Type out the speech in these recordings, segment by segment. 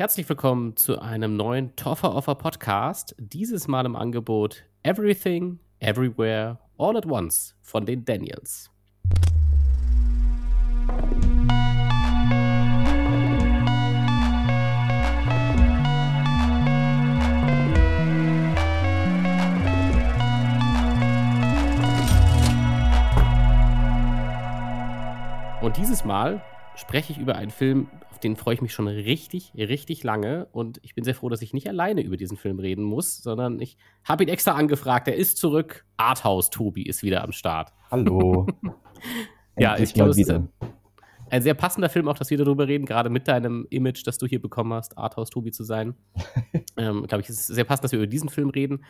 Herzlich willkommen zu einem neuen Toffer Offer Podcast. Dieses Mal im Angebot Everything, Everywhere, All at Once von den Daniels. Und dieses Mal spreche ich über einen Film, auf den freue ich mich schon richtig, richtig lange. Und ich bin sehr froh, dass ich nicht alleine über diesen Film reden muss, sondern ich habe ihn extra angefragt. Er ist zurück. Arthouse Tobi ist wieder am Start. Hallo. ja, ich glaube, es ist ein, ein, sehr passender Film, auch dass wir darüber reden, gerade mit deinem Image, das du hier bekommen hast, Arthouse Tobi zu sein. ähm, glaube ich, es ist sehr passend, dass wir über diesen Film reden.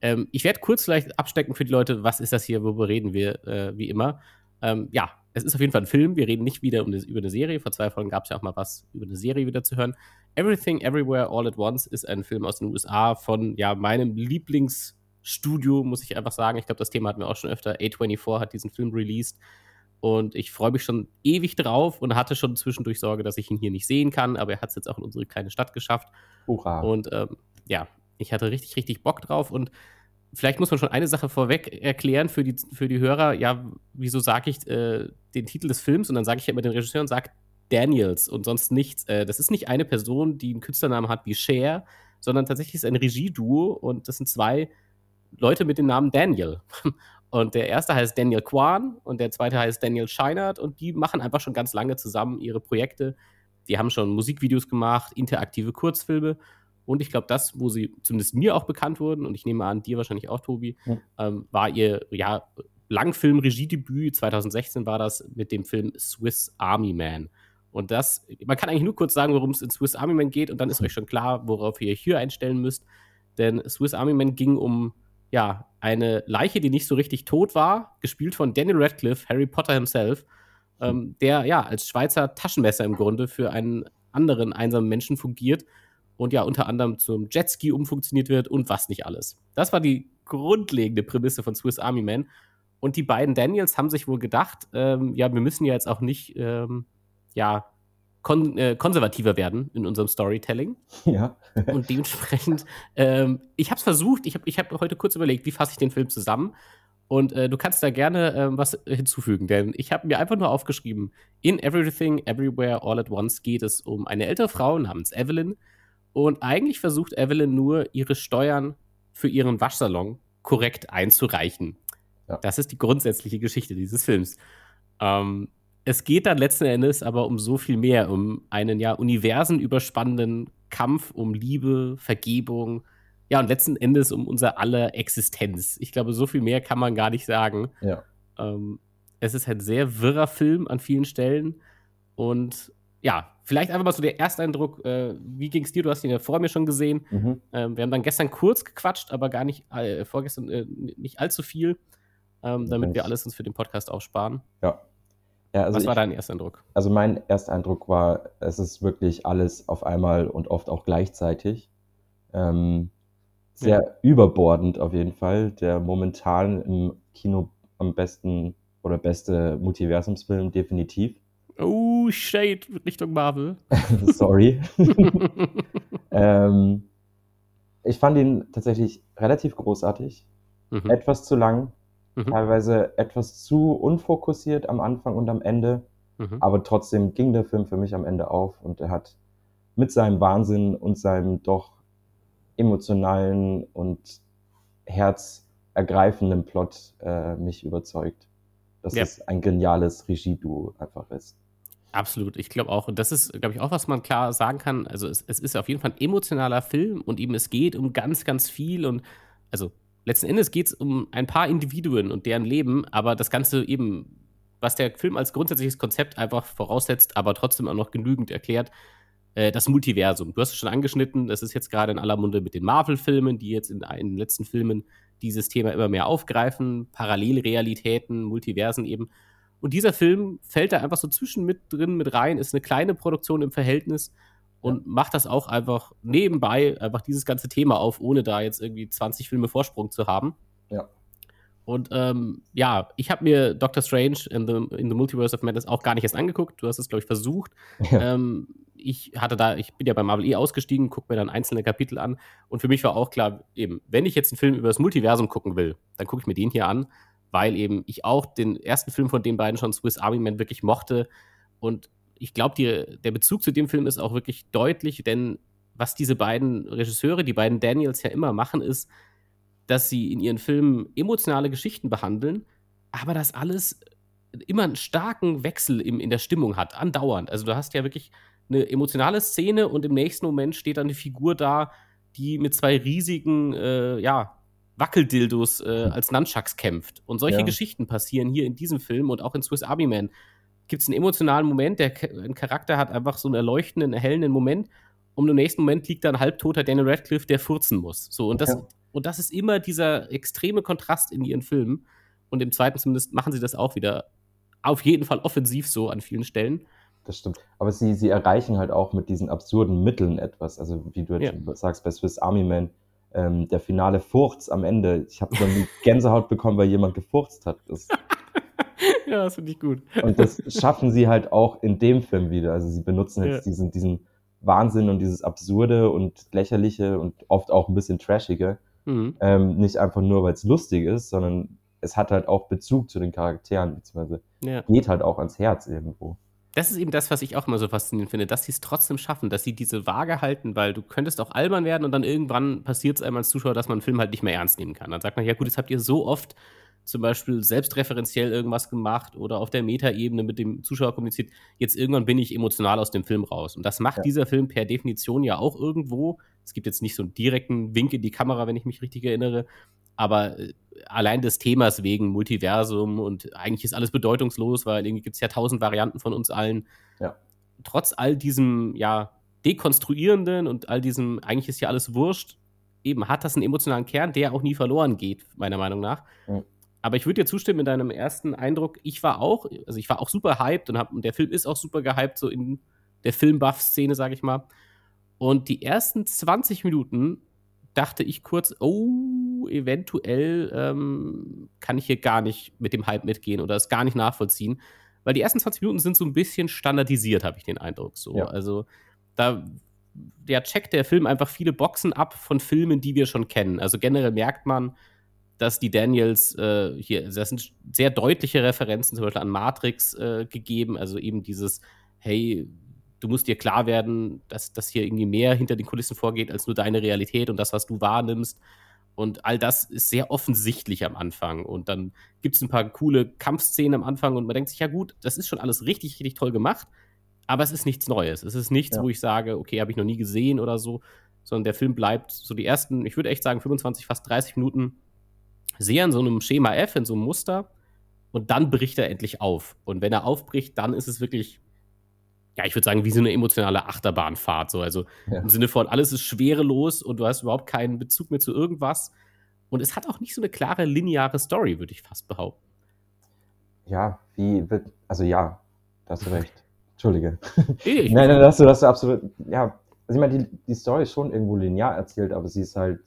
Ähm, ich werde kurz vielleicht abstecken für die Leute, was ist das hier, worüber reden wir, äh, wie immer. Ähm, ja, es ist auf jeden Fall ein Film. Wir reden nicht wieder um das, über eine Serie. Vor zwei Folgen gab es ja auch mal was über eine Serie wieder zu hören. Everything, Everywhere, All at Once ist ein Film aus den USA von ja, meinem Lieblingsstudio, muss ich einfach sagen. Ich glaube, das Thema hatten wir auch schon öfter. A24 hat diesen Film released. Und ich freue mich schon ewig drauf und hatte schon zwischendurch Sorge, dass ich ihn hier nicht sehen kann. Aber er hat es jetzt auch in unsere kleine Stadt geschafft. Hurra. Und ähm, ja, ich hatte richtig, richtig Bock drauf. Und vielleicht muss man schon eine Sache vorweg erklären für die, für die Hörer. Ja, wieso sage ich äh, den Titel des Films und dann sage ich ja immer den Regisseur und sage Daniels und sonst nichts. Äh, das ist nicht eine Person, die einen Künstlernamen hat wie Cher, sondern tatsächlich ist es ein Regieduo und das sind zwei Leute mit dem Namen Daniel. Und der erste heißt Daniel Kwan und der zweite heißt Daniel Scheinert und die machen einfach schon ganz lange zusammen ihre Projekte. Die haben schon Musikvideos gemacht, interaktive Kurzfilme und ich glaube, das, wo sie zumindest mir auch bekannt wurden, und ich nehme an, dir wahrscheinlich auch, Tobi, ja. ähm, war ihr ja, Langfilm-Regiedebüt. 2016 war das mit dem Film Swiss Army Man. Und das, man kann eigentlich nur kurz sagen, worum es in Swiss Army Man geht, und dann ist euch schon klar, worauf ihr hier einstellen müsst. Denn Swiss Army Man ging um ja, eine Leiche, die nicht so richtig tot war, gespielt von Daniel Radcliffe, Harry Potter himself, ähm, der ja als Schweizer Taschenmesser im Grunde für einen anderen einsamen Menschen fungiert und ja unter anderem zum Jetski umfunktioniert wird und was nicht alles. Das war die grundlegende Prämisse von Swiss Army Man. Und die beiden Daniels haben sich wohl gedacht, ähm, ja, wir müssen ja jetzt auch nicht, ähm, ja, kon äh, konservativer werden in unserem Storytelling. Ja. und dementsprechend, ähm, ich habe es versucht, ich habe ich hab heute kurz überlegt, wie fasse ich den Film zusammen. Und äh, du kannst da gerne äh, was hinzufügen, denn ich habe mir einfach nur aufgeschrieben, in Everything, Everywhere, All at Once geht es um eine ältere Frau namens Evelyn, und eigentlich versucht Evelyn nur, ihre Steuern für ihren Waschsalon korrekt einzureichen. Ja. Das ist die grundsätzliche Geschichte dieses Films. Ähm, es geht dann letzten Endes aber um so viel mehr, um einen ja universenüberspannenden Kampf um Liebe, Vergebung, ja, und letzten Endes um unser aller Existenz. Ich glaube, so viel mehr kann man gar nicht sagen. Ja. Ähm, es ist ein sehr wirrer Film an vielen Stellen und ja, vielleicht einfach mal so der Ersteindruck, äh, wie ging es dir? Du hast ihn ja vor mir schon gesehen. Mhm. Ähm, wir haben dann gestern kurz gequatscht, aber gar nicht, äh, vorgestern äh, nicht allzu viel, ähm, damit wir alles uns für den Podcast aufsparen. Ja. ja also Was war ich, dein Ersteindruck? Also mein Ersteindruck war, es ist wirklich alles auf einmal und oft auch gleichzeitig. Ähm, sehr ja. überbordend auf jeden Fall. Der momentan im Kino am besten oder beste Multiversumsfilm definitiv. Oh, Shade Richtung Marvel. Sorry. ähm, ich fand ihn tatsächlich relativ großartig. Mhm. Etwas zu lang, mhm. teilweise etwas zu unfokussiert am Anfang und am Ende. Mhm. Aber trotzdem ging der Film für mich am Ende auf und er hat mit seinem Wahnsinn und seinem doch emotionalen und herzergreifenden Plot äh, mich überzeugt, dass ja. es ein geniales Regieduo einfach ist. Absolut, ich glaube auch. Und das ist, glaube ich, auch, was man klar sagen kann. Also, es, es, ist auf jeden Fall ein emotionaler Film und eben es geht um ganz, ganz viel. Und also, letzten Endes geht es um ein paar Individuen und deren Leben, aber das Ganze eben, was der Film als grundsätzliches Konzept einfach voraussetzt, aber trotzdem auch noch genügend erklärt, äh, das Multiversum. Du hast es schon angeschnitten, das ist jetzt gerade in aller Munde mit den Marvel-Filmen, die jetzt in, in den letzten Filmen dieses Thema immer mehr aufgreifen, Parallelrealitäten, Multiversen eben. Und dieser Film fällt da einfach so zwischen mit drin, mit rein, ist eine kleine Produktion im Verhältnis und macht das auch einfach nebenbei, einfach dieses ganze Thema auf, ohne da jetzt irgendwie 20 Filme Vorsprung zu haben. Ja. Und ähm, ja, ich habe mir Doctor Strange in the, in the Multiverse of Madness auch gar nicht erst angeguckt. Du hast es, glaube ich, versucht. Ja. Ähm, ich hatte da, ich bin ja bei Marvel eh ausgestiegen, gucke mir dann einzelne Kapitel an. Und für mich war auch klar, eben, wenn ich jetzt einen Film über das Multiversum gucken will, dann gucke ich mir den hier an, weil eben ich auch den ersten Film von den beiden schon, Swiss Army Man, wirklich mochte. Und ich glaube, der Bezug zu dem Film ist auch wirklich deutlich, denn was diese beiden Regisseure, die beiden Daniels ja immer machen, ist, dass sie in ihren Filmen emotionale Geschichten behandeln, aber das alles immer einen starken Wechsel im, in der Stimmung hat, andauernd. Also du hast ja wirklich eine emotionale Szene und im nächsten Moment steht dann eine Figur da, die mit zwei riesigen, äh, ja, Wackeldildos äh, als Nunchucks kämpft. Und solche ja. Geschichten passieren hier in diesem Film und auch in Swiss Army Man. Gibt es einen emotionalen Moment, der ein Charakter hat einfach so einen erleuchtenden, erhellenden Moment und im nächsten Moment liegt da ein halbtoter Daniel Radcliffe, der furzen muss. So, und das, ja. und das ist immer dieser extreme Kontrast in ihren Filmen. Und im zweiten zumindest machen sie das auch wieder auf jeden Fall offensiv so an vielen Stellen. Das stimmt. Aber sie, sie erreichen halt auch mit diesen absurden Mitteln etwas. Also, wie du jetzt ja. sagst, bei Swiss Army Man, ähm, der finale Furz am Ende. Ich habe schon Gänsehaut bekommen, weil jemand gefurzt hat. Das, ja, das finde ich gut. Und das schaffen sie halt auch in dem Film wieder. Also, sie benutzen jetzt ja. diesen, diesen Wahnsinn und dieses Absurde und Lächerliche und oft auch ein bisschen Trashige. Mhm. Ähm, nicht einfach nur, weil es lustig ist, sondern es hat halt auch Bezug zu den Charakteren, beziehungsweise ja. geht halt auch ans Herz irgendwo. Das ist eben das, was ich auch immer so faszinierend finde, dass sie es trotzdem schaffen, dass sie diese Waage halten, weil du könntest auch albern werden und dann irgendwann passiert es einem als Zuschauer, dass man einen Film halt nicht mehr ernst nehmen kann. Dann sagt man, ja gut, jetzt habt ihr so oft zum Beispiel selbstreferenziell irgendwas gemacht oder auf der Metaebene mit dem Zuschauer kommuniziert. Jetzt irgendwann bin ich emotional aus dem Film raus. Und das macht ja. dieser Film per Definition ja auch irgendwo. Es gibt jetzt nicht so einen direkten Wink in die Kamera, wenn ich mich richtig erinnere. Aber äh, allein des Themas wegen Multiversum und eigentlich ist alles bedeutungslos, weil irgendwie gibt es ja tausend Varianten von uns allen. Ja. Trotz all diesem, ja, dekonstruierenden und all diesem, eigentlich ist ja alles wurscht, eben hat das einen emotionalen Kern, der auch nie verloren geht, meiner Meinung nach. Ja aber ich würde dir zustimmen in deinem ersten Eindruck. Ich war auch, also ich war auch super hyped und, hab, und der Film ist auch super gehyped, so in der Filmbuff-Szene, sage ich mal. Und die ersten 20 Minuten dachte ich kurz, oh, eventuell ähm, kann ich hier gar nicht mit dem Hype mitgehen oder es gar nicht nachvollziehen. Weil die ersten 20 Minuten sind so ein bisschen standardisiert, habe ich den Eindruck. So. Ja. Also da der checkt der Film einfach viele Boxen ab von Filmen, die wir schon kennen. Also generell merkt man, dass die Daniels äh, hier, das sind sehr deutliche Referenzen zum Beispiel an Matrix äh, gegeben, also eben dieses, hey, du musst dir klar werden, dass, dass hier irgendwie mehr hinter den Kulissen vorgeht als nur deine Realität und das, was du wahrnimmst. Und all das ist sehr offensichtlich am Anfang. Und dann gibt es ein paar coole Kampfszenen am Anfang und man denkt sich, ja gut, das ist schon alles richtig, richtig toll gemacht, aber es ist nichts Neues. Es ist nichts, ja. wo ich sage, okay, habe ich noch nie gesehen oder so, sondern der Film bleibt so die ersten, ich würde echt sagen, 25, fast 30 Minuten sehr in so einem Schema F, in so einem Muster. Und dann bricht er endlich auf. Und wenn er aufbricht, dann ist es wirklich, ja, ich würde sagen, wie so eine emotionale Achterbahnfahrt. So. Also ja. im Sinne von, alles ist schwerelos und du hast überhaupt keinen Bezug mehr zu irgendwas. Und es hat auch nicht so eine klare lineare Story, würde ich fast behaupten. Ja, wie wird, also ja, da hast du recht. Entschuldige. nein, nein, das hast du, das hast du absolut, ja, also ich meine, die, die Story ist schon irgendwo linear erzählt, aber sie ist halt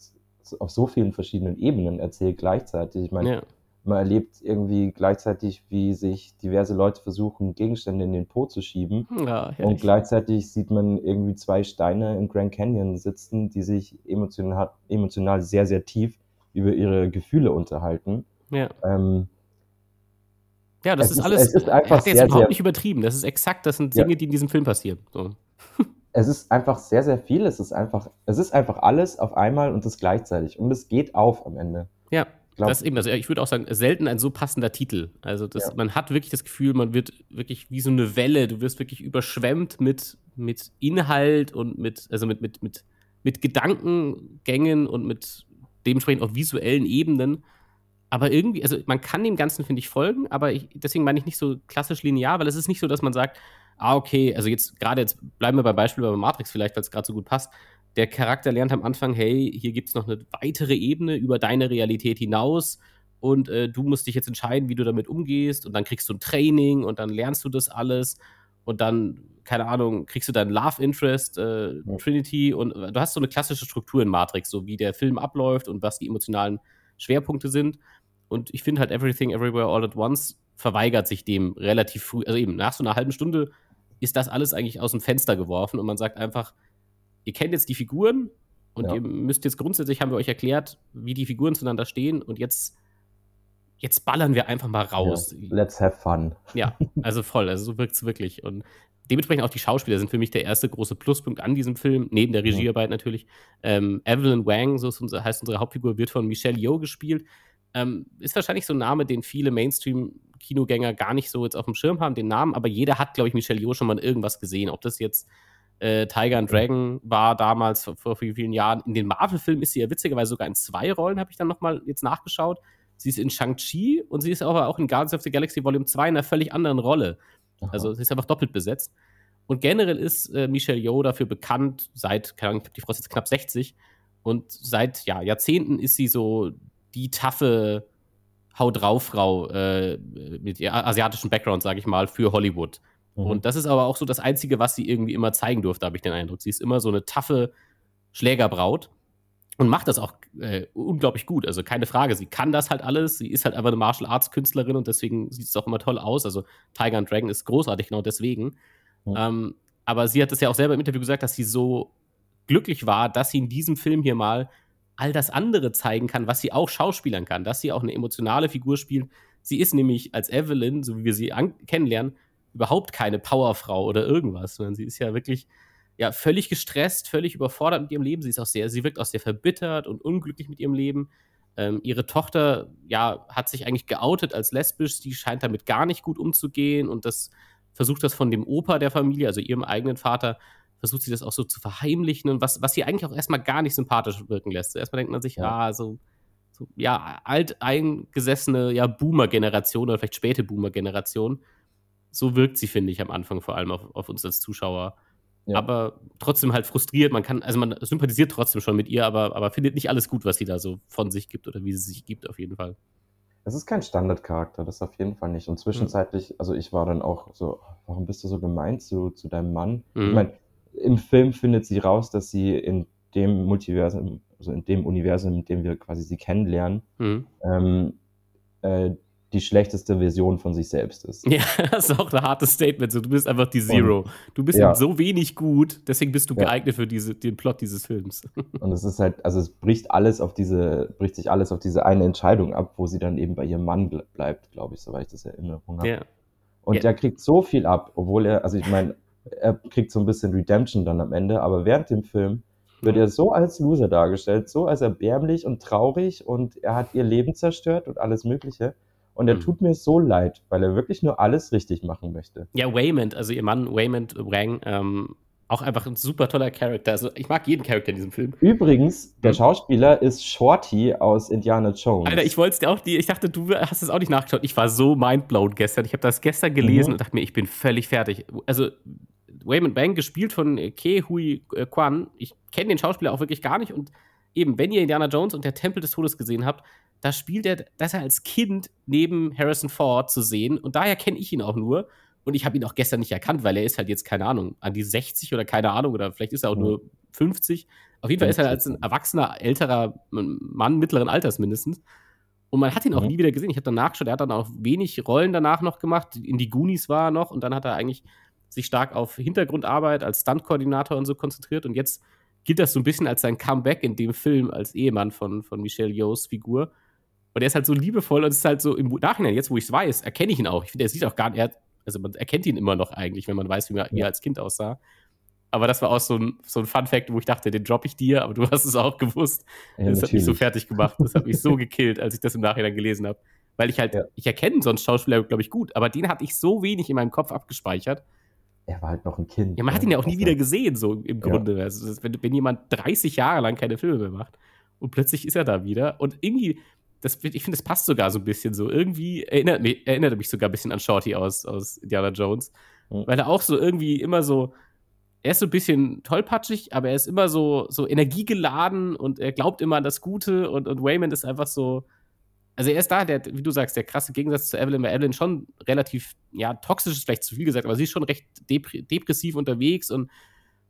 auf so vielen verschiedenen Ebenen erzählt gleichzeitig. Ich meine, ja. man erlebt irgendwie gleichzeitig, wie sich diverse Leute versuchen, Gegenstände in den Po zu schieben. Ja, und gleichzeitig sieht man irgendwie zwei Steine im Grand Canyon sitzen, die sich emotional, emotional sehr, sehr tief über ihre Gefühle unterhalten. Ja. Ähm, ja, das ist, ist, alles. Es ist einfach er hat jetzt sehr, überhaupt nicht übertrieben. Das ist exakt, das sind Dinge, ja. die in diesem Film passieren. So es ist einfach sehr, sehr viel. Es ist einfach, es ist einfach alles auf einmal und das gleichzeitig. Und es geht auf am Ende. Ja. Glaub, das eben, also ich würde auch sagen, selten ein so passender Titel. Also das, ja. man hat wirklich das Gefühl, man wird wirklich wie so eine Welle, du wirst wirklich überschwemmt mit, mit Inhalt und mit, also mit, mit, mit, mit Gedankengängen und mit dementsprechend auch visuellen Ebenen. Aber irgendwie, also man kann dem Ganzen, finde ich, folgen, aber ich, deswegen meine ich nicht so klassisch linear, weil es ist nicht so, dass man sagt, ah, okay, also jetzt gerade jetzt bleiben wir beim Beispiel bei Matrix vielleicht, weil es gerade so gut passt. Der Charakter lernt am Anfang, hey, hier gibt es noch eine weitere Ebene über deine Realität hinaus und äh, du musst dich jetzt entscheiden, wie du damit umgehst und dann kriegst du ein Training und dann lernst du das alles und dann, keine Ahnung, kriegst du deinen Love Interest, äh, ja. Trinity und äh, du hast so eine klassische Struktur in Matrix, so wie der Film abläuft und was die emotionalen Schwerpunkte sind. Und ich finde halt Everything Everywhere All at Once verweigert sich dem relativ früh. Also eben nach so einer halben Stunde ist das alles eigentlich aus dem Fenster geworfen und man sagt einfach, ihr kennt jetzt die Figuren und ja. ihr müsst jetzt grundsätzlich, haben wir euch erklärt, wie die Figuren zueinander stehen und jetzt, jetzt ballern wir einfach mal raus. Ja, let's have fun. Ja, also voll, also so wirkt es wirklich. Und dementsprechend auch die Schauspieler sind für mich der erste große Pluspunkt an diesem Film, neben der Regiearbeit natürlich. Ähm, Evelyn Wang, so unser, heißt unsere Hauptfigur, wird von Michelle Yeoh gespielt. Ähm, ist wahrscheinlich so ein Name, den viele Mainstream-Kinogänger gar nicht so jetzt auf dem Schirm haben, den Namen, aber jeder hat, glaube ich, Michelle Yeoh schon mal irgendwas gesehen. Ob das jetzt äh, Tiger and Dragon war damals vor, vor vielen Jahren. In den Marvel-Filmen ist sie ja witzigerweise sogar in zwei Rollen, habe ich dann nochmal jetzt nachgeschaut. Sie ist in Shang-Chi und sie ist aber auch in Guardians of the Galaxy Volume 2 in einer völlig anderen Rolle. Aha. Also sie ist einfach doppelt besetzt. Und generell ist äh, Michelle Yeoh dafür bekannt, seit, keine Ahnung, die Frau ist jetzt knapp 60 und seit ja, Jahrzehnten ist sie so die taffe Hau drauf Frau äh, mit asiatischen Background, sage ich mal, für Hollywood. Mhm. Und das ist aber auch so das Einzige, was sie irgendwie immer zeigen durfte, habe ich den Eindruck. Sie ist immer so eine taffe Schlägerbraut und macht das auch äh, unglaublich gut. Also keine Frage, sie kann das halt alles. Sie ist halt einfach eine Martial Arts Künstlerin und deswegen sieht es auch immer toll aus. Also Tiger and Dragon ist großartig, genau deswegen. Mhm. Ähm, aber sie hat es ja auch selber im Interview gesagt, dass sie so glücklich war, dass sie in diesem Film hier mal all das andere zeigen kann, was sie auch schauspielern kann, dass sie auch eine emotionale Figur spielt. Sie ist nämlich als Evelyn, so wie wir sie kennenlernen, überhaupt keine Powerfrau oder irgendwas, sondern sie ist ja wirklich ja völlig gestresst, völlig überfordert mit ihrem Leben. Sie ist auch sehr, sie wirkt auch sehr verbittert und unglücklich mit ihrem Leben. Ähm, ihre Tochter ja hat sich eigentlich geoutet als lesbisch. Sie scheint damit gar nicht gut umzugehen und das versucht das von dem Opa der Familie, also ihrem eigenen Vater, versucht sie das auch so zu verheimlichen und was, was sie eigentlich auch erstmal gar nicht sympathisch wirken lässt. Erstmal denkt man sich, ja, ah, so, so ja, alteingesessene ja, Boomer-Generation oder vielleicht späte Boomer-Generation. So wirkt sie, finde ich, am Anfang vor allem auf, auf uns als Zuschauer. Ja. Aber trotzdem halt frustriert. Man kann, also man sympathisiert trotzdem schon mit ihr, aber, aber findet nicht alles gut, was sie da so von sich gibt oder wie sie sich gibt, auf jeden Fall. Es ist kein Standardcharakter, das auf jeden Fall nicht. Und zwischenzeitlich, also ich war dann auch so, warum bist du so gemein zu, zu deinem Mann? Mhm. Ich meine, im Film findet sie raus, dass sie in dem Multiversum, also in dem Universum, in dem wir quasi sie kennenlernen, mhm. ähm, äh, die schlechteste Version von sich selbst ist. Ja, das ist auch ein hartes Statement. So, du bist einfach die Zero. Und, du bist ja. so wenig gut, deswegen bist du ja. geeignet für diese, den Plot dieses Films. Und es ist halt, also es bricht alles auf diese, bricht sich alles auf diese eine Entscheidung ab, wo sie dann eben bei ihrem Mann bleibt, glaube ich, soweit ich das Erinnerung habe. Ja. Und ja. der kriegt so viel ab, obwohl er, also ich meine, er kriegt so ein bisschen Redemption dann am Ende, aber während dem Film wird er so als Loser dargestellt, so als erbärmlich und traurig und er hat ihr Leben zerstört und alles Mögliche. Und er mhm. tut mir so leid, weil er wirklich nur alles richtig machen möchte. Ja, Waymond, also ihr Mann Waymond Wang, ähm, auch einfach ein super toller Charakter. Also ich mag jeden Charakter in diesem Film. Übrigens, der Schauspieler ist Shorty aus Indiana Jones. Alter, ich wollte es dir auch, die, ich dachte, du hast es auch nicht nachgeschaut. Ich war so mindblown gestern. Ich habe das gestern gelesen mhm. und dachte mir, ich bin völlig fertig. Also Waymond Bang, gespielt von Ke Hui äh, Kwan. Ich kenne den Schauspieler auch wirklich gar nicht. Und eben, wenn ihr Indiana Jones und der Tempel des Todes gesehen habt, da spielt er, dass er als Kind neben Harrison Ford zu sehen. Und daher kenne ich ihn auch nur. Und ich habe ihn auch gestern nicht erkannt, weil er ist halt jetzt, keine Ahnung, an die 60 oder keine Ahnung, oder vielleicht ist er auch nur 50. Auf jeden Fall ist er als ein erwachsener, älterer Mann mittleren Alters mindestens. Und man hat ihn auch mhm. nie wieder gesehen. Ich habe dann nachgeschaut, er hat dann auch wenig Rollen danach noch gemacht. In die Goonies war er noch und dann hat er eigentlich sich stark auf Hintergrundarbeit als Stunt-Koordinator und so konzentriert. Und jetzt gilt das so ein bisschen als sein Comeback in dem Film als Ehemann von, von Michelle Yeohs Figur. Und er ist halt so liebevoll und es ist halt so im Nachhinein, jetzt wo ich es weiß, erkenne ich ihn auch. Ich finde, er sieht auch gar nicht, also man erkennt ihn immer noch eigentlich, wenn man weiß, wie, man, wie er als Kind aussah. Aber das war auch so ein, so ein Fun-Fact, wo ich dachte, den droppe ich dir, aber du hast es auch gewusst. Ja, das natürlich. hat mich so fertig gemacht. Das hat mich so gekillt, als ich das im Nachhinein gelesen habe. Weil ich halt, ja. ich erkenne sonst Schauspieler, glaube ich, gut, aber den hatte ich so wenig in meinem Kopf abgespeichert er war halt noch ein Kind. Ja, man hat ihn ja auch nie wieder gesehen, so im Grunde. Ja. Also, wenn, wenn jemand 30 Jahre lang keine Filme mehr macht und plötzlich ist er da wieder und irgendwie, das, ich finde, das passt sogar so ein bisschen so. Irgendwie erinnert, nee, erinnert mich sogar ein bisschen an Shorty aus, aus Indiana Jones, mhm. weil er auch so irgendwie immer so, er ist so ein bisschen tollpatschig, aber er ist immer so, so energiegeladen und er glaubt immer an das Gute und, und Waymond ist einfach so, also er ist da, der, wie du sagst, der krasse Gegensatz zu Evelyn, weil Evelyn schon relativ, ja, toxisch ist vielleicht zu viel gesagt, aber sie ist schon recht depressiv unterwegs und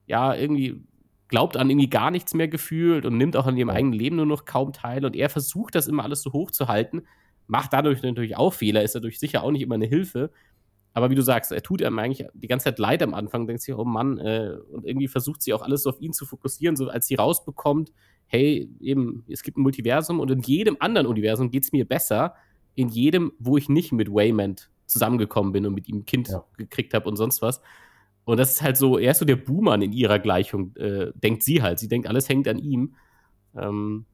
ja, irgendwie glaubt an irgendwie gar nichts mehr gefühlt und nimmt auch an ihrem eigenen Leben nur noch kaum teil und er versucht das immer alles so hoch zu halten, macht dadurch natürlich auch Fehler, ist dadurch sicher auch nicht immer eine Hilfe. Aber wie du sagst, er tut einem eigentlich die ganze Zeit leid am Anfang, denkt sich, oh Mann, äh, und irgendwie versucht sie auch alles so auf ihn zu fokussieren, so als sie rausbekommt, hey, eben, es gibt ein Multiversum und in jedem anderen Universum geht es mir besser, in jedem, wo ich nicht mit Waymond zusammengekommen bin und mit ihm ein Kind ja. gekriegt habe und sonst was. Und das ist halt so, er ist so der Buhmann in ihrer Gleichung, äh, denkt sie halt. Sie denkt, alles hängt an ihm. Ähm,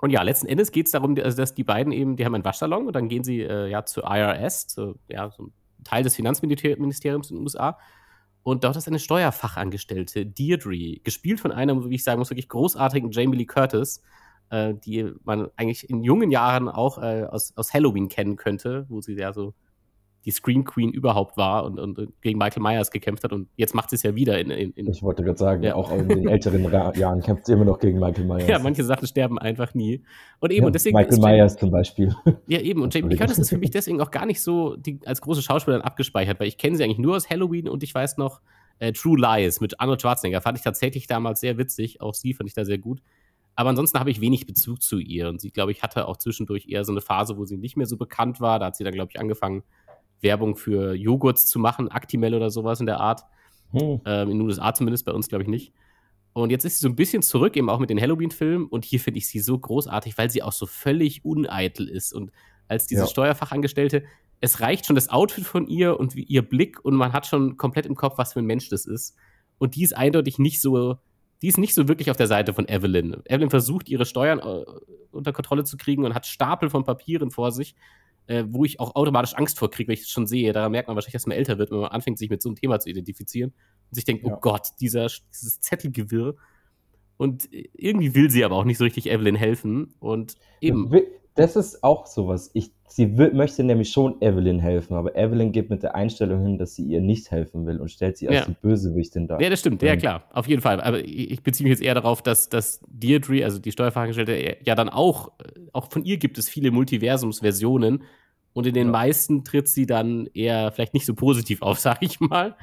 und ja, letzten Endes geht es darum, also, dass die beiden eben, die haben einen Waschsalon und dann gehen sie äh, ja zur IRS, zu, ja, so ein Teil des Finanzministeriums in den USA. Und dort ist eine Steuerfachangestellte, Deirdre, gespielt von einer, wie ich sagen muss, wirklich großartigen Jamie Lee Curtis, äh, die man eigentlich in jungen Jahren auch äh, aus, aus Halloween kennen könnte, wo sie ja so die Scream Queen überhaupt war und, und, gegen Michael Myers gekämpft hat und jetzt macht sie es ja wieder in, in, in Ich wollte gerade sagen, ja. auch in den älteren Jahren kämpft sie immer noch gegen Michael Myers. Ja, manche Sachen sterben einfach nie. Und eben, ja, und deswegen. Michael Myers zum Beispiel. Ja, eben. Und Jamie Curtis ist für mich deswegen auch gar nicht so die, als große Schauspielerin abgespeichert, weil ich kenne sie eigentlich nur aus Halloween und ich weiß noch, äh, True Lies mit Arnold Schwarzenegger fand ich tatsächlich damals sehr witzig. Auch sie fand ich da sehr gut. Aber ansonsten habe ich wenig Bezug zu ihr. Und sie, glaube ich, hatte auch zwischendurch eher so eine Phase, wo sie nicht mehr so bekannt war. Da hat sie dann, glaube ich, angefangen, Werbung für Joghurts zu machen, Actimel oder sowas in der Art. Hm. Ähm, in den USA zumindest, bei uns glaube ich nicht. Und jetzt ist sie so ein bisschen zurück, eben auch mit den Halloween-Filmen. Und hier finde ich sie so großartig, weil sie auch so völlig uneitel ist. Und als diese ja. Steuerfachangestellte, es reicht schon das Outfit von ihr und ihr Blick und man hat schon komplett im Kopf, was für ein Mensch das ist. Und die ist eindeutig nicht so, die ist nicht so wirklich auf der Seite von Evelyn. Evelyn versucht, ihre Steuern äh, unter Kontrolle zu kriegen und hat Stapel von Papieren vor sich äh, wo ich auch automatisch Angst vor kriege, wenn ich das schon sehe. Da merkt man wahrscheinlich, dass man älter wird, wenn man anfängt, sich mit so einem Thema zu identifizieren und sich denkt, oh ja. oh Gott, dieser, dieses Zettelgewirr. Und irgendwie will sie aber auch nicht so richtig Evelyn helfen. Und eben. Das ist auch sowas. Ich, sie will, möchte nämlich schon Evelyn helfen, aber Evelyn geht mit der Einstellung hin, dass sie ihr nicht helfen will und stellt sie als ja. die Bösewichtin dar. Ja, das stimmt, ja klar, auf jeden Fall. Aber ich beziehe mich jetzt eher darauf, dass, dass Deirdre, also die Steuerfachangestellte, ja dann auch, auch von ihr gibt es viele Multiversumsversionen und in den ja. meisten tritt sie dann eher vielleicht nicht so positiv auf, sag ich mal.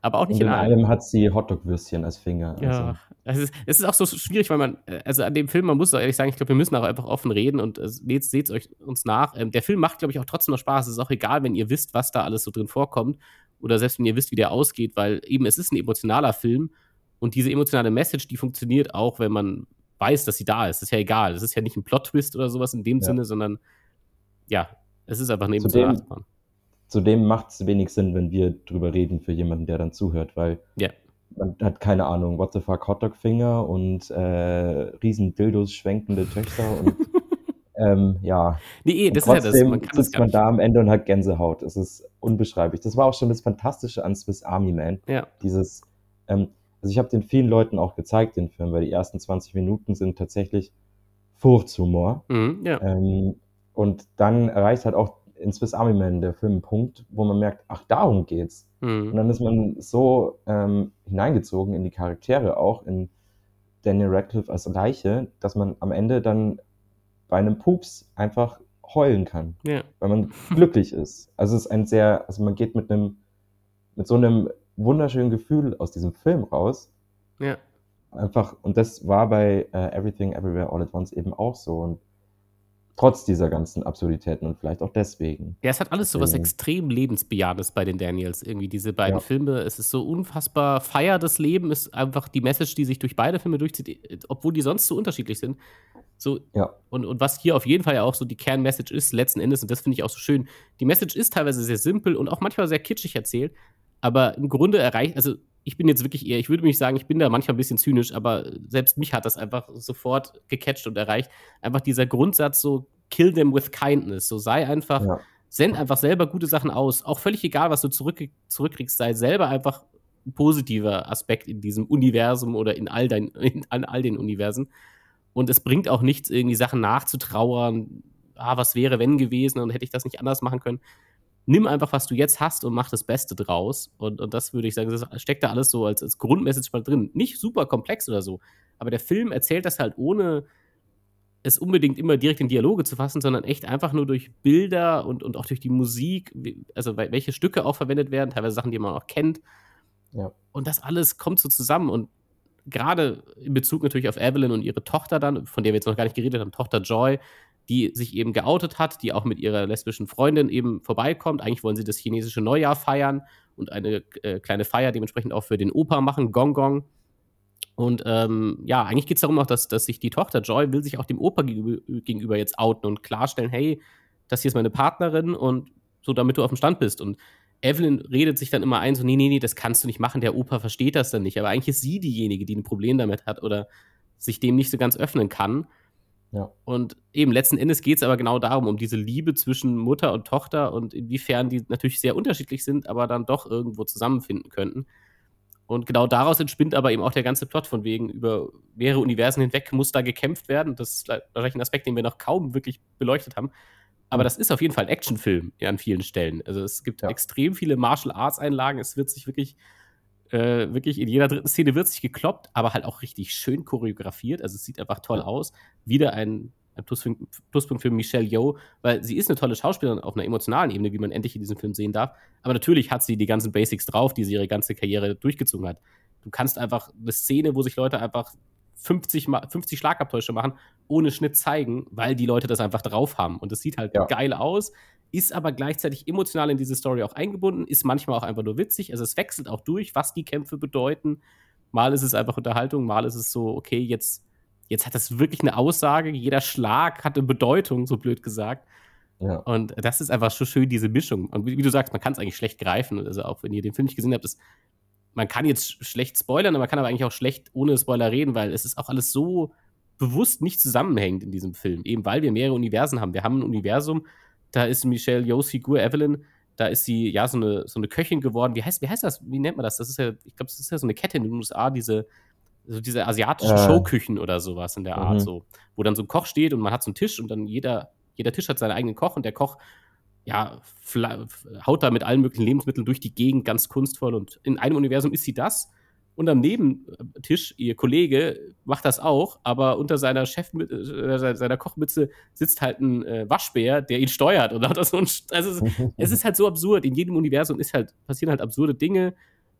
Aber auch nicht und in, in einem hat sie Hotdog-Würstchen als Finger. Ja, also. es, ist, es ist auch so schwierig, weil man, also an dem Film, man muss auch ehrlich sagen, ich glaube, wir müssen auch einfach offen reden und äh, seht es euch uns nach. Ähm, der Film macht, glaube ich, auch trotzdem noch Spaß. Es ist auch egal, wenn ihr wisst, was da alles so drin vorkommt oder selbst wenn ihr wisst, wie der ausgeht, weil eben es ist ein emotionaler Film und diese emotionale Message, die funktioniert auch, wenn man weiß, dass sie da ist. Das ist ja egal. Es ist ja nicht ein Plot-Twist oder sowas in dem ja. Sinne, sondern ja, es ist einfach eine emotionale Achterbahn zudem macht es wenig Sinn, wenn wir drüber reden für jemanden, der dann zuhört, weil yeah. man hat keine Ahnung, what the fuck Hotdog-Finger und äh, riesen Dildos schwenkende Töchter und ähm, ja. Nee, eh, das ist ja das. Man kann sitzt das man da am Ende und hat Gänsehaut. Es ist unbeschreiblich. Das war auch schon das Fantastische an Swiss Army Man. Ja. Dieses, ähm, also ich habe den vielen Leuten auch gezeigt, den Film, weil die ersten 20 Minuten sind tatsächlich Furchtshumor. Mhm, ja. ähm, und dann erreicht halt auch in Swiss Army Man der Film Punkt, wo man merkt, ach, darum geht's. Mhm. Und dann ist man so ähm, hineingezogen in die Charaktere auch, in Daniel Radcliffe als Leiche, dass man am Ende dann bei einem Pups einfach heulen kann, ja. weil man glücklich ist. Also es ist ein sehr, also man geht mit einem, mit so einem wunderschönen Gefühl aus diesem Film raus. Ja. Einfach, und das war bei uh, Everything Everywhere All at Once eben auch so. Und Trotz dieser ganzen Absurditäten und vielleicht auch deswegen. Ja, es hat alles so was extrem Lebensbejahendes bei den Daniels. Irgendwie diese beiden ja. Filme. Es ist so unfassbar Feier des Lebens, ist einfach die Message, die sich durch beide Filme durchzieht, obwohl die sonst so unterschiedlich sind. So, ja. und, und was hier auf jeden Fall ja auch so die Kernmessage ist, letzten Endes, und das finde ich auch so schön, die Message ist teilweise sehr simpel und auch manchmal sehr kitschig erzählt, aber im Grunde erreicht, also ich bin jetzt wirklich eher, ich würde mich sagen, ich bin da manchmal ein bisschen zynisch, aber selbst mich hat das einfach sofort gecatcht und erreicht. Einfach dieser Grundsatz so, kill them with kindness. So sei einfach, ja. send einfach selber gute Sachen aus. Auch völlig egal, was du zurück, zurückkriegst, sei selber einfach ein positiver Aspekt in diesem Universum oder in all, dein, in, all den Universen. Und es bringt auch nichts, irgendwie Sachen nachzutrauern. Ah, was wäre, wenn gewesen und hätte ich das nicht anders machen können nimm einfach, was du jetzt hast und mach das Beste draus. Und, und das würde ich sagen, das steckt da alles so als, als Grundmessage mal drin. Nicht super komplex oder so, aber der Film erzählt das halt ohne es unbedingt immer direkt in Dialoge zu fassen, sondern echt einfach nur durch Bilder und, und auch durch die Musik, also welche Stücke auch verwendet werden, teilweise Sachen, die man auch kennt. Ja. Und das alles kommt so zusammen. Und gerade in Bezug natürlich auf Evelyn und ihre Tochter dann, von der wir jetzt noch gar nicht geredet haben, Tochter Joy, die sich eben geoutet hat, die auch mit ihrer lesbischen Freundin eben vorbeikommt. Eigentlich wollen sie das chinesische Neujahr feiern und eine äh, kleine Feier dementsprechend auch für den Opa machen, Gong Gong. Und ähm, ja, eigentlich geht es darum auch, dass, dass sich die Tochter Joy will sich auch dem Opa gegenüber jetzt outen und klarstellen, hey, das hier ist meine Partnerin und so, damit du auf dem Stand bist. Und Evelyn redet sich dann immer ein, so, nee, nee, nee, das kannst du nicht machen, der Opa versteht das dann nicht. Aber eigentlich ist sie diejenige, die ein Problem damit hat oder sich dem nicht so ganz öffnen kann. Ja. Und eben letzten Endes geht es aber genau darum, um diese Liebe zwischen Mutter und Tochter und inwiefern die natürlich sehr unterschiedlich sind, aber dann doch irgendwo zusammenfinden könnten. Und genau daraus entspinnt aber eben auch der ganze Plot von wegen, über mehrere Universen hinweg muss da gekämpft werden. Das ist wahrscheinlich ein Aspekt, den wir noch kaum wirklich beleuchtet haben. Aber das ist auf jeden Fall ein Actionfilm an vielen Stellen. Also es gibt ja. extrem viele Martial Arts Einlagen. Es wird sich wirklich, äh, wirklich in jeder dritten Szene wird sich gekloppt, aber halt auch richtig schön choreografiert. Also es sieht einfach toll aus. Wieder ein, ein Pluspunkt für Michelle Yeoh, weil sie ist eine tolle Schauspielerin auf einer emotionalen Ebene, wie man endlich in diesem Film sehen darf. Aber natürlich hat sie die ganzen Basics drauf, die sie ihre ganze Karriere durchgezogen hat. Du kannst einfach eine Szene, wo sich Leute einfach 50, 50 Schlagabtäusche machen, ohne Schnitt zeigen, weil die Leute das einfach drauf haben. Und es sieht halt ja. geil aus, ist aber gleichzeitig emotional in diese Story auch eingebunden, ist manchmal auch einfach nur witzig. Also es wechselt auch durch, was die Kämpfe bedeuten. Mal ist es einfach Unterhaltung, mal ist es so, okay, jetzt, jetzt hat das wirklich eine Aussage, jeder Schlag hat eine Bedeutung, so blöd gesagt. Ja. Und das ist einfach so schön, diese Mischung. Und wie, wie du sagst, man kann es eigentlich schlecht greifen. Also auch wenn ihr den Film nicht gesehen habt, ist man kann jetzt schlecht spoilern, aber man kann aber eigentlich auch schlecht ohne Spoiler reden, weil es ist auch alles so bewusst nicht zusammenhängend in diesem Film, eben weil wir mehrere Universen haben. Wir haben ein Universum, da ist Michelle Yeohs Figur Evelyn, da ist sie ja so eine, so eine Köchin geworden. Wie heißt, wie heißt das? Wie nennt man das? Das ist ja, ich glaube, das ist ja so eine Kette in den USA, diese, so diese asiatischen äh. Showküchen oder sowas in der Art, mhm. so, wo dann so ein Koch steht und man hat so einen Tisch und dann jeder, jeder Tisch hat seinen eigenen Koch und der Koch ja, haut da mit allen möglichen Lebensmitteln durch die Gegend, ganz kunstvoll. Und in einem Universum ist sie das. Und am Nebentisch, ihr Kollege, macht das auch, aber unter seiner Chef, äh, seiner Kochmütze sitzt halt ein äh, Waschbär, der ihn steuert. Das so ein, also es ist halt so absurd. In jedem Universum ist halt, passieren halt absurde Dinge.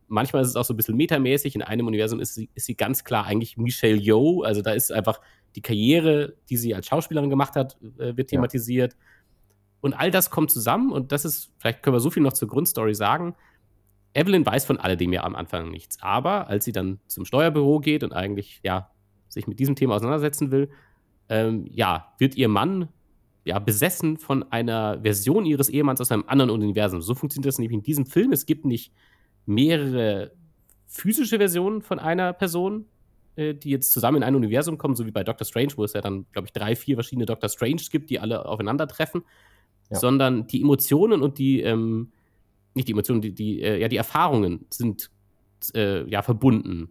Manchmal ist es auch so ein bisschen metamäßig. In einem Universum ist sie, ist sie ganz klar eigentlich Michelle Yeoh. Also da ist einfach die Karriere, die sie als Schauspielerin gemacht hat, äh, wird thematisiert. Ja und all das kommt zusammen und das ist, vielleicht können wir so viel noch zur Grundstory sagen. Evelyn weiß von alledem ja am Anfang nichts. Aber als sie dann zum Steuerbüro geht und eigentlich, ja, sich mit diesem Thema auseinandersetzen will, ähm, ja, wird ihr Mann ja, besessen von einer Version ihres Ehemanns aus einem anderen Universum. So funktioniert das nämlich in diesem Film. Es gibt nicht mehrere physische Versionen von einer Person, äh, die jetzt zusammen in ein Universum kommen, so wie bei Doctor Strange, wo es ja dann, glaube ich, drei, vier verschiedene Doctor Strange gibt, die alle aufeinandertreffen, sondern die Emotionen und die, ähm, nicht die Emotionen, die, die, äh, ja, die Erfahrungen sind äh, ja verbunden.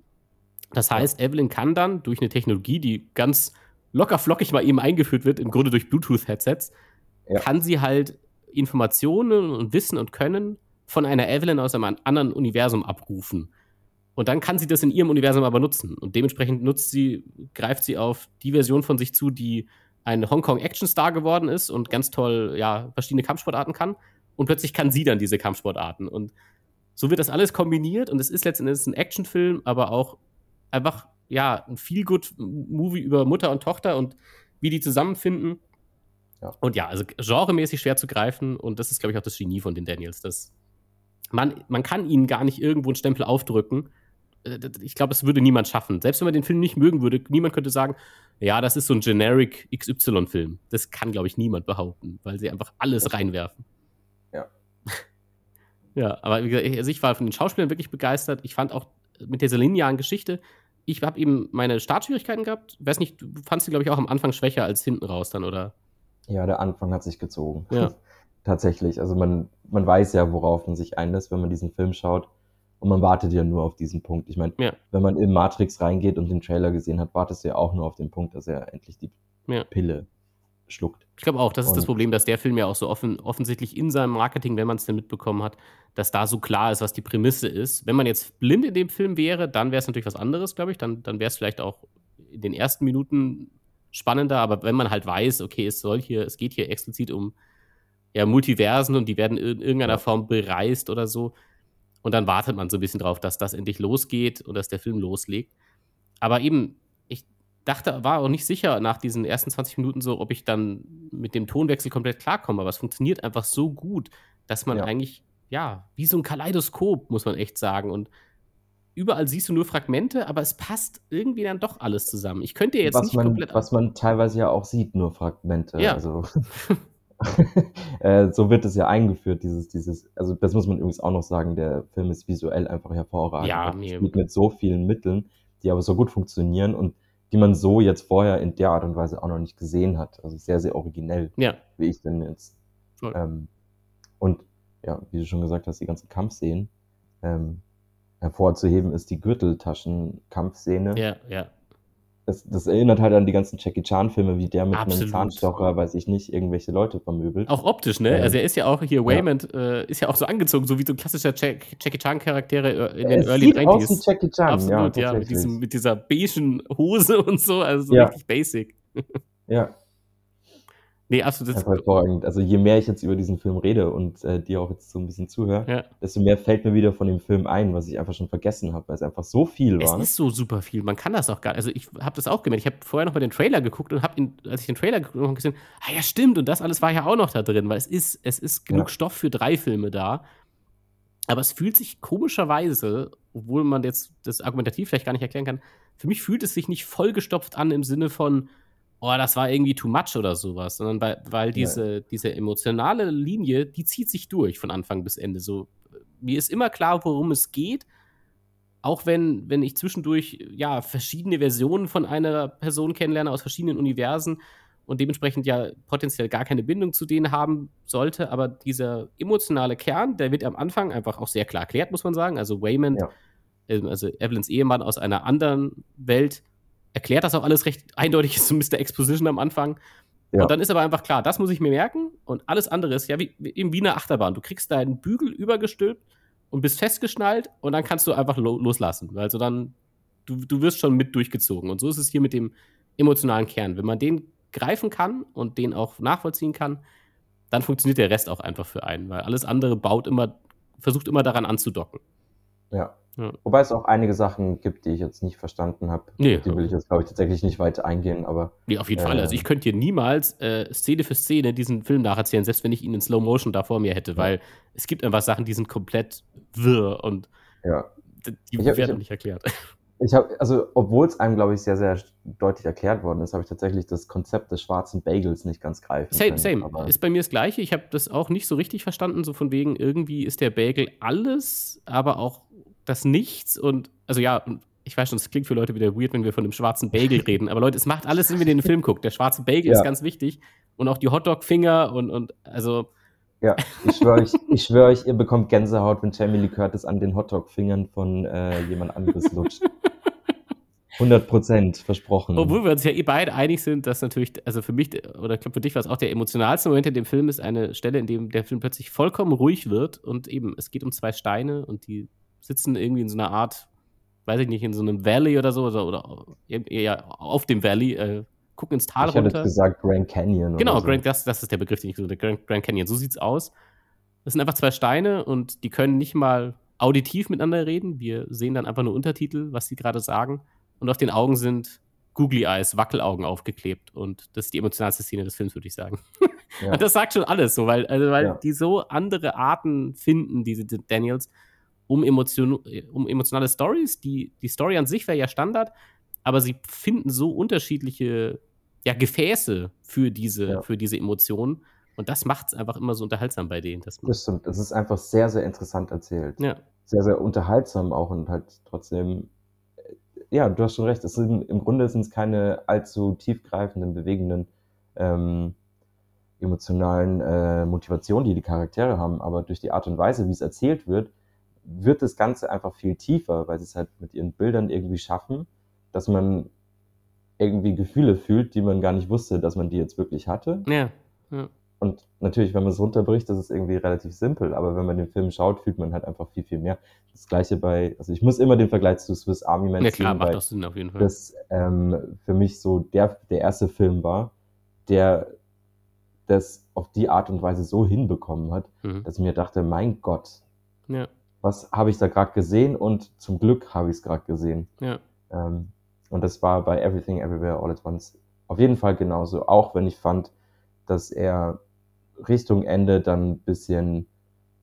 Das heißt, Evelyn kann dann durch eine Technologie, die ganz locker flockig mal eben eingeführt wird, im Grunde durch Bluetooth-Headsets, ja. kann sie halt Informationen und Wissen und Können von einer Evelyn aus einem anderen Universum abrufen. Und dann kann sie das in ihrem Universum aber nutzen. Und dementsprechend nutzt sie, greift sie auf die Version von sich zu, die ein Hongkong-Action-Star geworden ist und ganz toll, ja, verschiedene Kampfsportarten kann. Und plötzlich kann sie dann diese Kampfsportarten. Und so wird das alles kombiniert und es ist letztendlich ein Actionfilm, aber auch einfach, ja, ein Feel-Good-Movie über Mutter und Tochter und wie die zusammenfinden. Ja. Und ja, also genremäßig schwer zu greifen und das ist, glaube ich, auch das Genie von den Daniels. Das, man, man kann ihnen gar nicht irgendwo einen Stempel aufdrücken. Äh, ich glaube, es würde niemand schaffen. Selbst wenn man den Film nicht mögen würde, niemand könnte sagen, ja, das ist so ein generic XY-Film. Das kann, glaube ich, niemand behaupten, weil sie einfach alles reinwerfen. Ja. aber wie gesagt, also ich war von den Schauspielern wirklich begeistert. Ich fand auch mit dieser linearen Geschichte, ich habe eben meine Startschwierigkeiten gehabt. Weiß nicht, du fandst sie, glaube ich, auch am Anfang schwächer als hinten raus dann, oder? Ja, der Anfang hat sich gezogen. Ja. Tatsächlich. Also man, man weiß ja, worauf man sich einlässt, wenn man diesen Film schaut. Und man wartet ja nur auf diesen Punkt. Ich meine, ja. wenn man in Matrix reingeht und den Trailer gesehen hat, wartest du ja auch nur auf den Punkt, dass er endlich die ja. Pille schluckt. Ich glaube auch, das ist und das Problem, dass der Film ja auch so offen, offensichtlich in seinem Marketing, wenn man es denn mitbekommen hat, dass da so klar ist, was die Prämisse ist. Wenn man jetzt blind in dem Film wäre, dann wäre es natürlich was anderes, glaube ich. Dann, dann wäre es vielleicht auch in den ersten Minuten spannender. Aber wenn man halt weiß, okay, es soll hier, es geht hier explizit um ja, Multiversen und die werden in irgendeiner ja. Form bereist oder so, und dann wartet man so ein bisschen drauf, dass das endlich losgeht und dass der Film loslegt. Aber eben, dachte, war auch nicht sicher nach diesen ersten 20 Minuten so, ob ich dann mit dem Tonwechsel komplett klarkomme. Aber es funktioniert einfach so gut, dass man ja. eigentlich, ja, wie so ein Kaleidoskop, muss man echt sagen. Und überall siehst du nur Fragmente, aber es passt irgendwie dann doch alles zusammen. Ich könnte jetzt was nicht man, komplett. Was man teilweise ja auch sieht, nur Fragmente. Ja. Also, äh, so wird es ja eingeführt, dieses, dieses, also das muss man übrigens auch noch sagen, der Film ist visuell einfach hervorragend. Ja, nee. Spielt mit so vielen Mitteln, die aber so gut funktionieren und die man so jetzt vorher in der Art und Weise auch noch nicht gesehen hat. Also sehr, sehr originell, ja. wie ich denn jetzt. Ähm, und ja, wie du schon gesagt hast, die ganzen Kampfszenen. Ähm, hervorzuheben ist die Gürteltaschen-Kampfszene. Ja, ja das, das erinnert halt an die ganzen Jackie Chan-Filme, wie der mit Absolut. einem Zahnstocher, weiß ich nicht, irgendwelche Leute vermöbelt. Auch optisch, ne? Ähm, also er ist ja auch hier, Waymond, ja. äh, ist ja auch so angezogen, so wie so ein klassischer Jack, Jackie Chan-Charaktere äh, in den es Early sieht 90s. Aus wie Jackie Chan, Absolut, ja, ja mit, diesem, mit dieser beigen Hose und so, also so ja. richtig basic. Ja, Nee, absolut. Das ist hervorragend. Also je mehr ich jetzt über diesen Film rede und äh, dir auch jetzt so ein bisschen zuhöre, ja. desto mehr fällt mir wieder von dem Film ein, was ich einfach schon vergessen habe, weil es einfach so viel war. Es ist so super viel. Man kann das auch gar nicht. Also ich habe das auch gemerkt. Ich habe vorher noch mal den Trailer geguckt und habe, als ich den Trailer geguckt habe, gesehen, ah ja, stimmt. Und das alles war ja auch noch da drin, weil es ist, es ist genug ja. Stoff für drei Filme da. Aber es fühlt sich komischerweise, obwohl man jetzt das argumentativ vielleicht gar nicht erklären kann, für mich fühlt es sich nicht vollgestopft an im Sinne von, oh, das war irgendwie too much oder sowas, sondern weil, weil diese, ja. diese emotionale Linie, die zieht sich durch von Anfang bis Ende. So, mir ist immer klar, worum es geht. Auch wenn, wenn ich zwischendurch ja verschiedene Versionen von einer Person kennenlerne aus verschiedenen Universen und dementsprechend ja potenziell gar keine Bindung zu denen haben sollte, aber dieser emotionale Kern, der wird am Anfang einfach auch sehr klar erklärt, muss man sagen. Also Waymond, ja. Ähm, also Evelyns Ehemann aus einer anderen Welt, erklärt das auch alles recht eindeutig, ist so Mr. Exposition am Anfang. Ja. Und dann ist aber einfach klar, das muss ich mir merken und alles andere ist ja wie, wie eine Achterbahn. Du kriegst deinen Bügel übergestülpt und bist festgeschnallt und dann kannst du einfach lo loslassen. Also dann, du, du wirst schon mit durchgezogen. Und so ist es hier mit dem emotionalen Kern. Wenn man den greifen kann und den auch nachvollziehen kann, dann funktioniert der Rest auch einfach für einen, weil alles andere baut immer, versucht immer daran anzudocken. Ja. Ja. Wobei es auch einige Sachen gibt, die ich jetzt nicht verstanden habe. Nee, die will ich jetzt, glaube ich, tatsächlich nicht weiter eingehen, aber. Nee, auf jeden äh, Fall. Also ich könnte dir niemals äh, Szene für Szene diesen Film nacherzählen, selbst wenn ich ihn in Slow Motion da vor mir hätte, ja. weil es gibt einfach Sachen, die sind komplett wirr und ja. die hab, werden nicht erklärt. Ich habe, also, obwohl es einem, glaube ich, sehr, sehr deutlich erklärt worden ist, habe ich tatsächlich das Konzept des schwarzen Bagels nicht ganz greifen Same, können, same. Ist bei mir das Gleiche. Ich habe das auch nicht so richtig verstanden, so von wegen, irgendwie ist der Bagel alles, aber auch das Nichts und, also ja, ich weiß schon, es klingt für Leute wieder weird, wenn wir von dem schwarzen Bagel reden, aber Leute, es macht alles Sinn, wenn ihr den Film guckt. Der schwarze Bagel ja. ist ganz wichtig und auch die Hotdog-Finger und, und also. Ja, ich schwöre euch, ich schwör euch, ihr bekommt Gänsehaut, wenn Jamie Lee Curtis an den Hotdog-Fingern von äh, jemand anderes lutscht. 100 Prozent versprochen. Obwohl wir uns ja eh beide einig sind, dass natürlich, also für mich, oder ich glaube für dich war es auch der emotionalste Moment in dem Film, ist eine Stelle, in dem der Film plötzlich vollkommen ruhig wird und eben, es geht um zwei Steine und die sitzen irgendwie in so einer Art, weiß ich nicht, in so einem Valley oder so, oder, oder eher auf dem Valley, äh, gucken ins Tal ich runter. Ich hätte gesagt Grand Canyon. Genau, so. Grand, das, das ist der Begriff, den ich gesagt Grand, Grand Canyon. So sieht's aus. Das sind einfach zwei Steine und die können nicht mal auditiv miteinander reden. Wir sehen dann einfach nur Untertitel, was sie gerade sagen. Und auf den Augen sind Googly Eyes, Wackelaugen aufgeklebt. Und das ist die emotionalste Szene des Films, würde ich sagen. Ja. Und das sagt schon alles so, weil, also, weil ja. die so andere Arten finden, diese Daniels, um, Emotion, um emotionale Stories. Die, die Story an sich wäre ja Standard, aber sie finden so unterschiedliche ja, Gefäße für diese, ja. für diese Emotionen. Und das macht es einfach immer so unterhaltsam bei denen. das stimmt. Es ist einfach sehr, sehr interessant erzählt. Ja. Sehr, sehr unterhaltsam auch und halt trotzdem. Äh, ja, du hast schon recht. Es sind, Im Grunde sind es keine allzu tiefgreifenden, bewegenden, ähm, emotionalen äh, Motivationen, die die Charaktere haben. Aber durch die Art und Weise, wie es erzählt wird, wird das Ganze einfach viel tiefer, weil sie es halt mit ihren Bildern irgendwie schaffen, dass man irgendwie Gefühle fühlt, die man gar nicht wusste, dass man die jetzt wirklich hatte. Ja. ja. Und natürlich, wenn man es runterbricht, das ist irgendwie relativ simpel, aber wenn man den Film schaut, fühlt man halt einfach viel, viel mehr. Das gleiche bei, also ich muss immer den Vergleich zu Swiss Army Man ja, klar, ziehen, macht das Sinn auf jeden Fall. Das ähm, für mich so der, der erste Film war, der das auf die Art und Weise so hinbekommen hat, mhm. dass ich mir dachte, mein Gott, ja was habe ich da gerade gesehen und zum Glück habe ich es gerade gesehen. Ja. Ähm, Und das war bei Everything Everywhere All at Once auf jeden Fall genauso. Auch wenn ich fand, dass er Richtung Ende dann ein bisschen,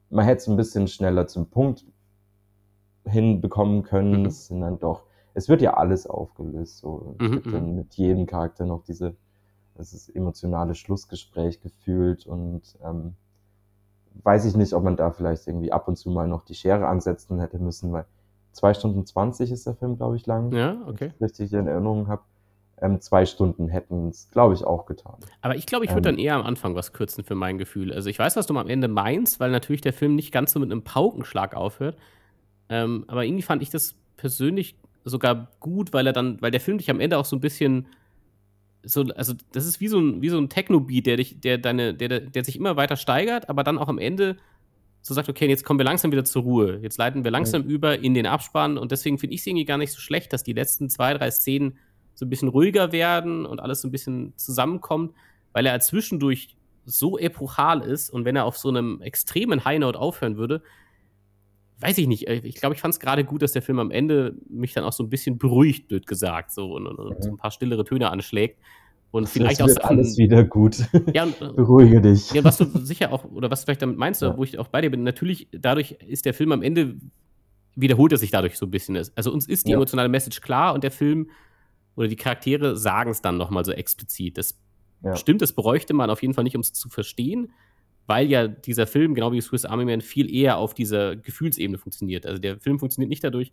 man hätte es ein bisschen schneller zum Punkt hinbekommen können. Mhm. Es sind dann doch, es wird ja alles aufgelöst. So. Mhm, dann mhm. mit jedem Charakter noch diese, das ist emotionale Schlussgespräch gefühlt und ähm, weiß ich nicht, ob man da vielleicht irgendwie ab und zu mal noch die Schere ansetzen hätte müssen, weil zwei Stunden zwanzig ist der Film, glaube ich, lang. Ja, okay. Wenn ich richtig in Erinnerung habe. Ähm, zwei Stunden hätten es, glaube ich, auch getan. Aber ich glaube, ich würde ähm, dann eher am Anfang was kürzen für mein Gefühl. Also ich weiß, was du am Ende meinst, weil natürlich der Film nicht ganz so mit einem Paukenschlag aufhört. Ähm, aber irgendwie fand ich das persönlich sogar gut, weil er dann, weil der Film dich am Ende auch so ein bisschen so, also das ist wie so ein, wie so ein Techno-Beat, der dich, der deine, der, der sich immer weiter steigert, aber dann auch am Ende so sagt, okay, jetzt kommen wir langsam wieder zur Ruhe. Jetzt leiten wir langsam mhm. über in den Abspann und deswegen finde ich es irgendwie gar nicht so schlecht, dass die letzten zwei, drei Szenen so ein bisschen ruhiger werden und alles so ein bisschen zusammenkommt, weil er zwischendurch so epochal ist und wenn er auf so einem extremen High Note aufhören würde, weiß ich nicht. Ich glaube, ich fand es gerade gut, dass der Film am Ende mich dann auch so ein bisschen beruhigt, blöd gesagt, so und, und, und so ein paar stillere Töne anschlägt. Und vielleicht das wird auch alles wieder gut. Ja, und, äh, Beruhige dich. Ja, was du sicher auch, oder was du vielleicht damit meinst, ja. wo ich auch bei dir bin, natürlich, dadurch ist der Film am Ende, wiederholt er sich dadurch so ein bisschen. Also uns ist die ja. emotionale Message klar und der Film oder die Charaktere sagen es dann nochmal so explizit. Das stimmt, das bräuchte man auf jeden Fall nicht, um es zu verstehen weil ja dieser Film, genau wie Swiss Army Man, viel eher auf dieser Gefühlsebene funktioniert. Also der Film funktioniert nicht dadurch,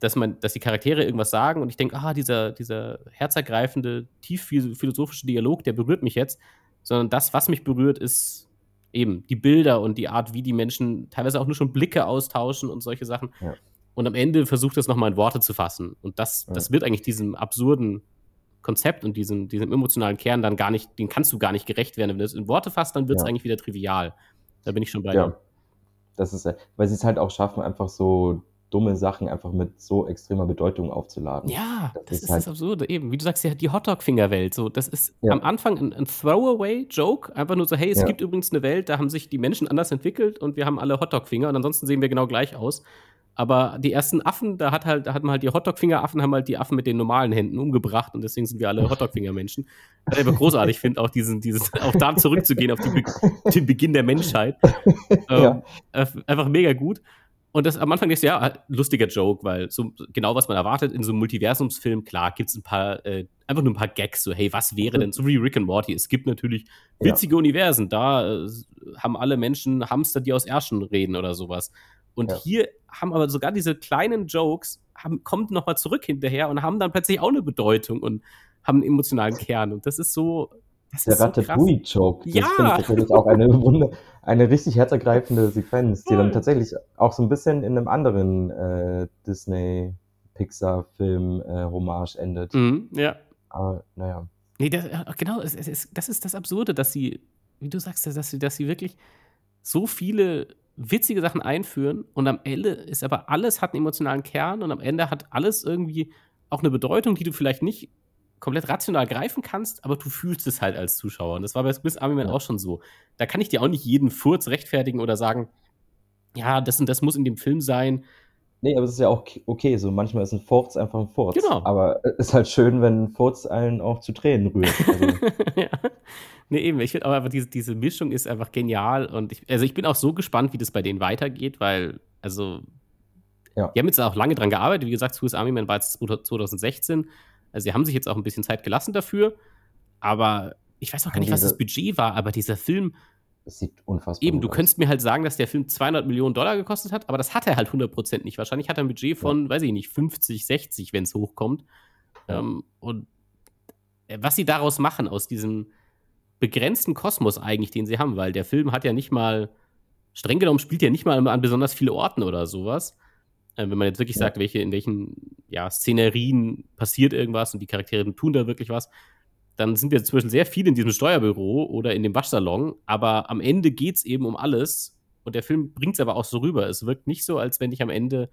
dass man, dass die Charaktere irgendwas sagen und ich denke, ah, dieser, dieser herzergreifende, tief philosophische Dialog, der berührt mich jetzt, sondern das, was mich berührt, ist eben die Bilder und die Art, wie die Menschen teilweise auch nur schon Blicke austauschen und solche Sachen. Ja. Und am Ende versucht das nochmal in Worte zu fassen. Und das, ja. das wird eigentlich diesem absurden Konzept und diesem, diesem emotionalen Kern dann gar nicht, den kannst du gar nicht gerecht werden. Wenn du es in Worte fasst, dann wird es ja. eigentlich wieder trivial. Da bin ich schon bei ja. dir. Das ist, weil sie es halt auch schaffen, einfach so dumme Sachen einfach mit so extremer Bedeutung aufzuladen. Ja, das, das ist, ist halt das Absurde. Eben, wie du sagst, ja, die Hotdog-Finger-Welt. So, das ist ja. am Anfang ein, ein Throwaway-Joke. Einfach nur so, hey, es ja. gibt übrigens eine Welt, da haben sich die Menschen anders entwickelt und wir haben alle Hotdog-Finger und ansonsten sehen wir genau gleich aus. Aber die ersten Affen, da hat halt, da hatten halt die Hotdog-Finger-Affen, haben halt die Affen mit den normalen Händen umgebracht und deswegen sind wir alle Hotdog-Finger-Menschen. Was ich aber großartig finde, auch diesen, dieses, auch da zurückzugehen auf die, den Beginn der Menschheit. Ähm, Einfach mega gut. Und das am Anfang ist ja lustiger Joke, weil so genau was man erwartet in so einem Multiversumsfilm, klar, gibt es ein paar, äh, einfach nur ein paar Gags, so, hey, was wäre denn, so wie Rick and Morty, es gibt natürlich witzige ja. Universen, da äh, haben alle Menschen Hamster, die aus Ärschen reden oder sowas. Und ja. hier haben aber sogar diese kleinen Jokes, haben, kommt nochmal zurück hinterher und haben dann plötzlich auch eine Bedeutung und haben einen emotionalen Kern. Und das ist so. Das der so Ratatouille-Joke, das ja. finde ich natürlich auch eine, Wunder, eine richtig herzergreifende Sequenz, die dann tatsächlich auch so ein bisschen in einem anderen äh, Disney-Pixar-Film äh, endet. Mhm, ja. Aber naja. Nee, das, äh, genau, es, es, das ist das Absurde, dass sie, wie du sagst, dass sie, dass sie wirklich so viele witzige Sachen einführen und am Ende ist aber alles hat einen emotionalen Kern und am Ende hat alles irgendwie auch eine Bedeutung, die du vielleicht nicht komplett rational greifen kannst, aber du fühlst es halt als Zuschauer. Und das war bei Swiss Army Man ja. auch schon so. Da kann ich dir auch nicht jeden Furz rechtfertigen oder sagen, ja, das und das muss in dem Film sein. Nee, aber es ist ja auch okay, so manchmal ist ein Furz einfach ein Furz. Genau. Aber es ist halt schön, wenn ein Furz allen auch zu Tränen rührt. Also. ja. Nee, eben, ich finde aber einfach, diese, diese Mischung ist einfach genial und ich, also ich bin auch so gespannt, wie das bei denen weitergeht, weil, also, ja. die haben jetzt auch lange dran gearbeitet. Wie gesagt, Swiss Army Man war jetzt 2016. Also, sie haben sich jetzt auch ein bisschen Zeit gelassen dafür, aber ich weiß auch gar nicht, was das Budget war, aber dieser Film, es sieht unfassbar Eben, du aus. könntest mir halt sagen, dass der Film 200 Millionen Dollar gekostet hat, aber das hat er halt 100% nicht. Wahrscheinlich hat er ein Budget von, ja. weiß ich nicht, 50, 60, wenn es hochkommt. Ja. Ähm, und äh, was sie daraus machen, aus diesem begrenzten Kosmos eigentlich, den sie haben, weil der Film hat ja nicht mal, streng genommen spielt ja nicht mal an besonders viele Orten oder sowas. Äh, wenn man jetzt wirklich ja. sagt, welche, in welchen ja, Szenerien passiert irgendwas und die Charaktere tun da wirklich was, dann sind wir zwischen sehr viel in diesem Steuerbüro oder in dem Waschsalon, aber am Ende geht es eben um alles und der Film bringt es aber auch so rüber. Es wirkt nicht so, als wenn ich am Ende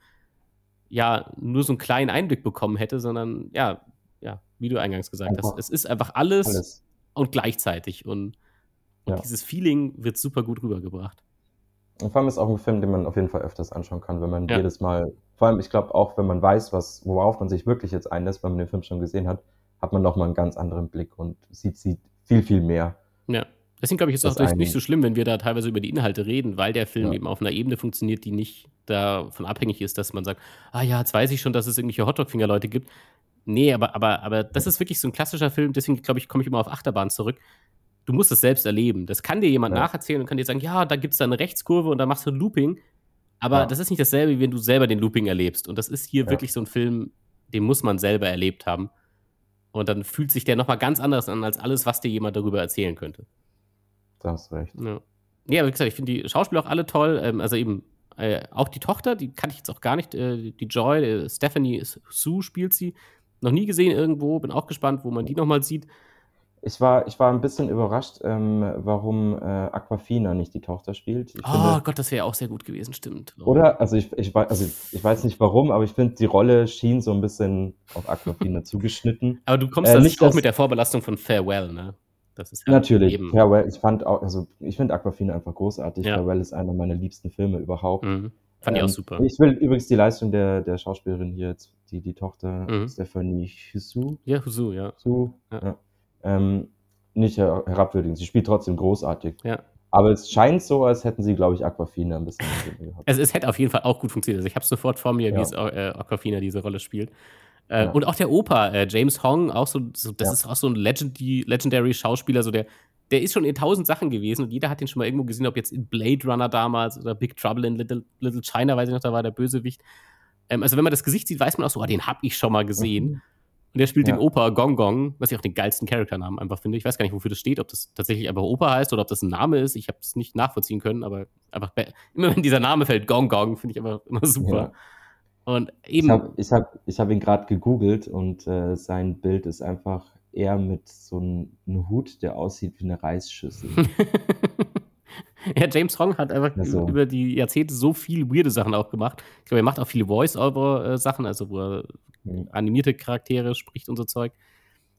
ja nur so einen kleinen Einblick bekommen hätte, sondern ja, ja, wie du eingangs gesagt einfach hast, es ist einfach alles, alles. und gleichzeitig und, und ja. dieses Feeling wird super gut rübergebracht. Und vor allem ist auch ein Film, den man auf jeden Fall öfters anschauen kann, wenn man ja. jedes Mal vor allem, ich glaube auch, wenn man weiß, was, worauf man sich wirklich jetzt einlässt, wenn man den Film schon gesehen hat, hat man nochmal einen ganz anderen Blick und sieht, sieht viel, viel mehr. Ja. Deswegen glaube ich, ist es auch nicht so schlimm, wenn wir da teilweise über die Inhalte reden, weil der Film ja. eben auf einer Ebene funktioniert, die nicht davon abhängig ist, dass man sagt, ah ja, jetzt weiß ich schon, dass es irgendwelche Hotdog-Finger-Leute gibt. Nee, aber, aber, aber das ist wirklich so ein klassischer Film, deswegen glaube ich, komme ich immer auf Achterbahn zurück. Du musst es selbst erleben. Das kann dir jemand ja. nacherzählen und kann dir sagen, ja, da gibt es da eine Rechtskurve und da machst du ein Looping. Aber ja. das ist nicht dasselbe, wie wenn du selber den Looping erlebst. Und das ist hier wirklich so ein Film, den muss man selber erlebt haben. Und dann fühlt sich der nochmal ganz anders an, als alles, was dir jemand darüber erzählen könnte. Da hast recht. Ja, ja aber wie gesagt, ich finde die Schauspieler auch alle toll. Ähm, also eben äh, auch die Tochter, die kannte ich jetzt auch gar nicht. Äh, die Joy, äh, Stephanie Sue spielt sie. Noch nie gesehen irgendwo. Bin auch gespannt, wo man die nochmal sieht. Ich war, ich war ein bisschen überrascht, ähm, warum äh, Aquafina nicht die Tochter spielt. Ich oh finde, Gott, das wäre auch sehr gut gewesen, stimmt. Oder? Also ich, ich, also ich weiß nicht warum, aber ich finde, die Rolle schien so ein bisschen auf Aquafina zugeschnitten. Aber du kommst äh, nicht auch mit der Vorbelastung von Farewell, ne? Das ist ja Natürlich, eben. Farewell, ich fand auch, also ich finde Aquafina einfach großartig. Ja. Farewell ist einer meiner liebsten Filme überhaupt. Mhm. Fand ähm, ich auch ähm, super. Ich will übrigens die Leistung der, der Schauspielerin hier jetzt, die, die Tochter mhm. Stephanie Husu. Ja, Husu, ja. Husu, ja. ja ähm, nicht herabwürdigen. Sie spielt trotzdem großartig. Ja. Aber es scheint so, als hätten sie, glaube ich, Aquafina ein bisschen gehabt. Also es hätte auf jeden Fall auch gut funktioniert. Also ich habe sofort vor mir, ja. wie es äh, Aquafina diese Rolle spielt. Äh, ja. Und auch der Opa, äh, James Hong, auch so, so das ja. ist auch so ein Legend Legendary Schauspieler, so der, der ist schon in tausend Sachen gewesen und jeder hat den schon mal irgendwo gesehen, ob jetzt in Blade Runner damals oder Big Trouble in Little, Little China, weiß ich noch, da war der Bösewicht. Ähm, also wenn man das Gesicht sieht, weiß man auch so, oh, den habe ich schon mal gesehen. Mhm. Und der spielt ja. den Opa Gong Gong, was ich auch den geilsten Charakternamen einfach finde. Ich weiß gar nicht, wofür das steht, ob das tatsächlich einfach Opa heißt oder ob das ein Name ist. Ich habe es nicht nachvollziehen können, aber einfach immer wenn dieser Name fällt, Gong Gong, finde ich einfach immer super. Ja. Und eben. Ich habe ich hab, ich hab ihn gerade gegoogelt und äh, sein Bild ist einfach er mit so einem Hut, der aussieht wie eine Reisschüssel. ja, James Hong hat einfach also. über die Jahrzehnte so viele weirde Sachen auch gemacht. Ich glaube, er macht auch viele Voice-Over-Sachen, also wo er mhm. animierte Charaktere spricht und so Zeug.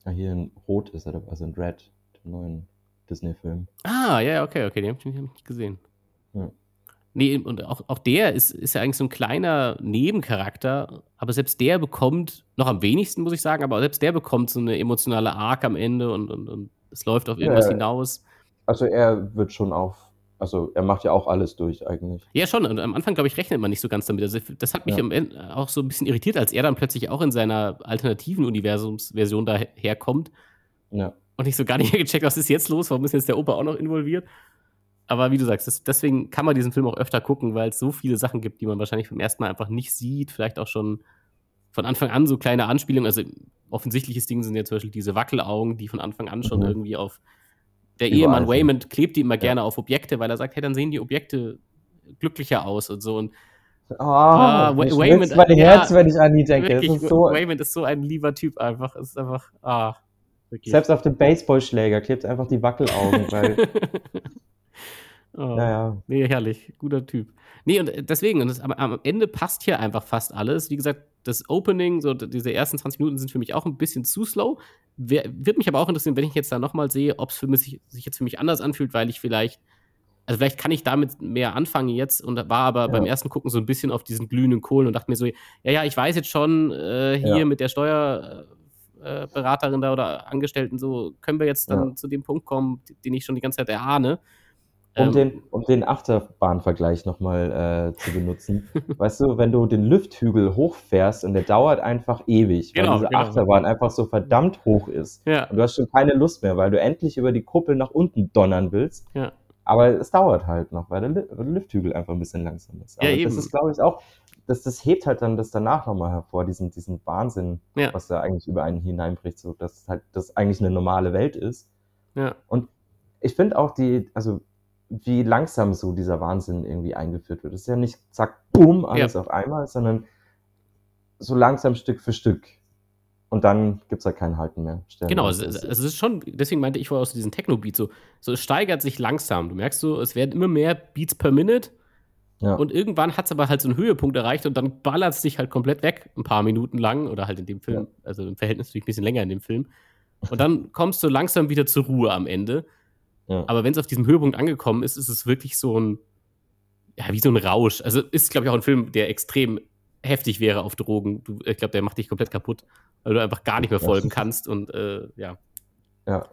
Ah, hier in Rot ist er, also in Red, dem neuen Disney-Film. Ah, ja, okay, okay, den habe ich nicht gesehen. Ja. Nee, und auch, auch der ist, ist ja eigentlich so ein kleiner Nebencharakter, aber selbst der bekommt, noch am wenigsten, muss ich sagen, aber selbst der bekommt so eine emotionale Arc am Ende und, und, und es läuft auf irgendwas ja, hinaus. Also er wird schon auf, also er macht ja auch alles durch eigentlich. Ja, schon. Und am Anfang, glaube ich, rechnet man nicht so ganz damit. Also das hat mich ja. am Ende auch so ein bisschen irritiert, als er dann plötzlich auch in seiner alternativen Universumsversion daherkommt. Ja. Und ich so gar nicht mehr gecheckt, was ist jetzt los, warum ist jetzt der Opa auch noch involviert? aber wie du sagst, das, deswegen kann man diesen Film auch öfter gucken, weil es so viele Sachen gibt, die man wahrscheinlich beim ersten Mal einfach nicht sieht. Vielleicht auch schon von Anfang an so kleine Anspielungen. Also offensichtliches Ding sind ja zum Beispiel diese Wackelaugen, die von Anfang an schon mhm. irgendwie auf. Der Überall Ehemann Waymond klebt die immer ja. gerne auf Objekte, weil er sagt, hey, dann sehen die Objekte glücklicher aus und so. Und Oh, ah, Waymond, mein Herz, ja, wenn ich an die denke. Wirklich, ist so, Waymond ist so ein lieber Typ einfach. Es ist einfach, ah, wirklich. Selbst auf dem Baseballschläger klebt einfach die Wackelaugen, weil Oh, naja. Nee, herrlich. Guter Typ. Nee, und deswegen, und das, aber am Ende passt hier einfach fast alles. Wie gesagt, das Opening, so diese ersten 20 Minuten sind für mich auch ein bisschen zu slow. Wer, wird mich aber auch interessieren, wenn ich jetzt da nochmal sehe, ob es sich, sich jetzt für mich anders anfühlt, weil ich vielleicht, also vielleicht kann ich damit mehr anfangen jetzt und war aber ja. beim ersten Gucken so ein bisschen auf diesen glühenden Kohlen und dachte mir so, ja, ja, ich weiß jetzt schon, äh, hier ja. mit der Steuerberaterin da oder Angestellten so, können wir jetzt dann ja. zu dem Punkt kommen, den ich schon die ganze Zeit erahne. Um, ähm, den, um den Achterbahnvergleich nochmal äh, zu benutzen. weißt du, wenn du den Lüfthügel hochfährst und der dauert einfach ewig, weil genau, diese genau. Achterbahn einfach so verdammt hoch ist. Ja. Und du hast schon keine Lust mehr, weil du endlich über die Kuppel nach unten donnern willst. Ja. Aber es dauert halt noch, weil der Lüfthügel einfach ein bisschen langsam ist. Aber ja, das ist, glaube ich, auch, das, das hebt halt dann das danach nochmal hervor, diesen, diesen Wahnsinn, ja. was da eigentlich über einen hineinbricht, so dass halt das eigentlich eine normale Welt ist. Ja. Und ich finde auch die, also wie langsam so dieser Wahnsinn irgendwie eingeführt wird. Es ist ja nicht zack, boom, alles ja. auf einmal, sondern so langsam Stück für Stück. Und dann gibt es ja kein Halten mehr. Stellen genau, es, es, ist schon, deswegen meinte ich vorher aus diesem Techno-Beat so, so, es steigert sich langsam. Du merkst so, es werden immer mehr Beats per Minute. Ja. Und irgendwann hat es aber halt so einen Höhepunkt erreicht und dann ballert es dich halt komplett weg, ein paar Minuten lang oder halt in dem Film, ja. also im Verhältnis natürlich ein bisschen länger in dem Film. Und dann kommst du langsam wieder zur Ruhe am Ende. Aber wenn es auf diesem Höhepunkt angekommen ist, ist es wirklich so ein, ja, wie so ein Rausch. Also ist, glaube ich, auch ein Film, der extrem heftig wäre auf Drogen. Du, ich glaube, der macht dich komplett kaputt, weil du einfach gar nicht mehr folgen kannst und äh, ja. Ja.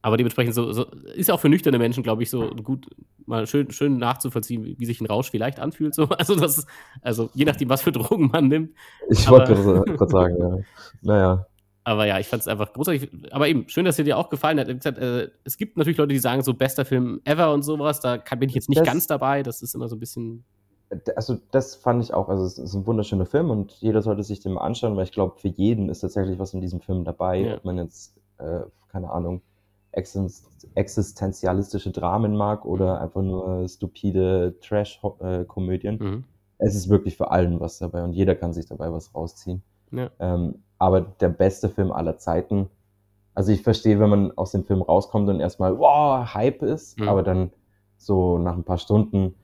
Aber dementsprechend so, so ist auch für nüchterne Menschen, glaube ich, so gut, mal schön, schön nachzuvollziehen, wie, wie sich ein Rausch vielleicht anfühlt. So. Also, das also je nachdem, was für Drogen man nimmt. Ich wollte gerade sagen, ja. Naja. Aber ja, ich fand es einfach großartig. Aber eben, schön, dass er dir auch gefallen hat. Äh, es gibt natürlich Leute, die sagen, so bester Film ever und sowas. Da bin ich jetzt nicht das, ganz dabei. Das ist immer so ein bisschen. Also, das fand ich auch. Also, es ist ein wunderschöner Film und jeder sollte sich den mal anschauen, weil ich glaube, für jeden ist tatsächlich was in diesem Film dabei. Ja. Ob man jetzt, äh, keine Ahnung, existenzialistische Dramen mag oder mhm. einfach nur stupide Trash-Komödien. Mhm. Es ist wirklich für allen was dabei und jeder kann sich dabei was rausziehen. Ja. Ähm, aber der beste Film aller Zeiten, also ich verstehe, wenn man aus dem Film rauskommt und erstmal, wow, Hype ist, mhm. aber dann so nach ein paar Stunden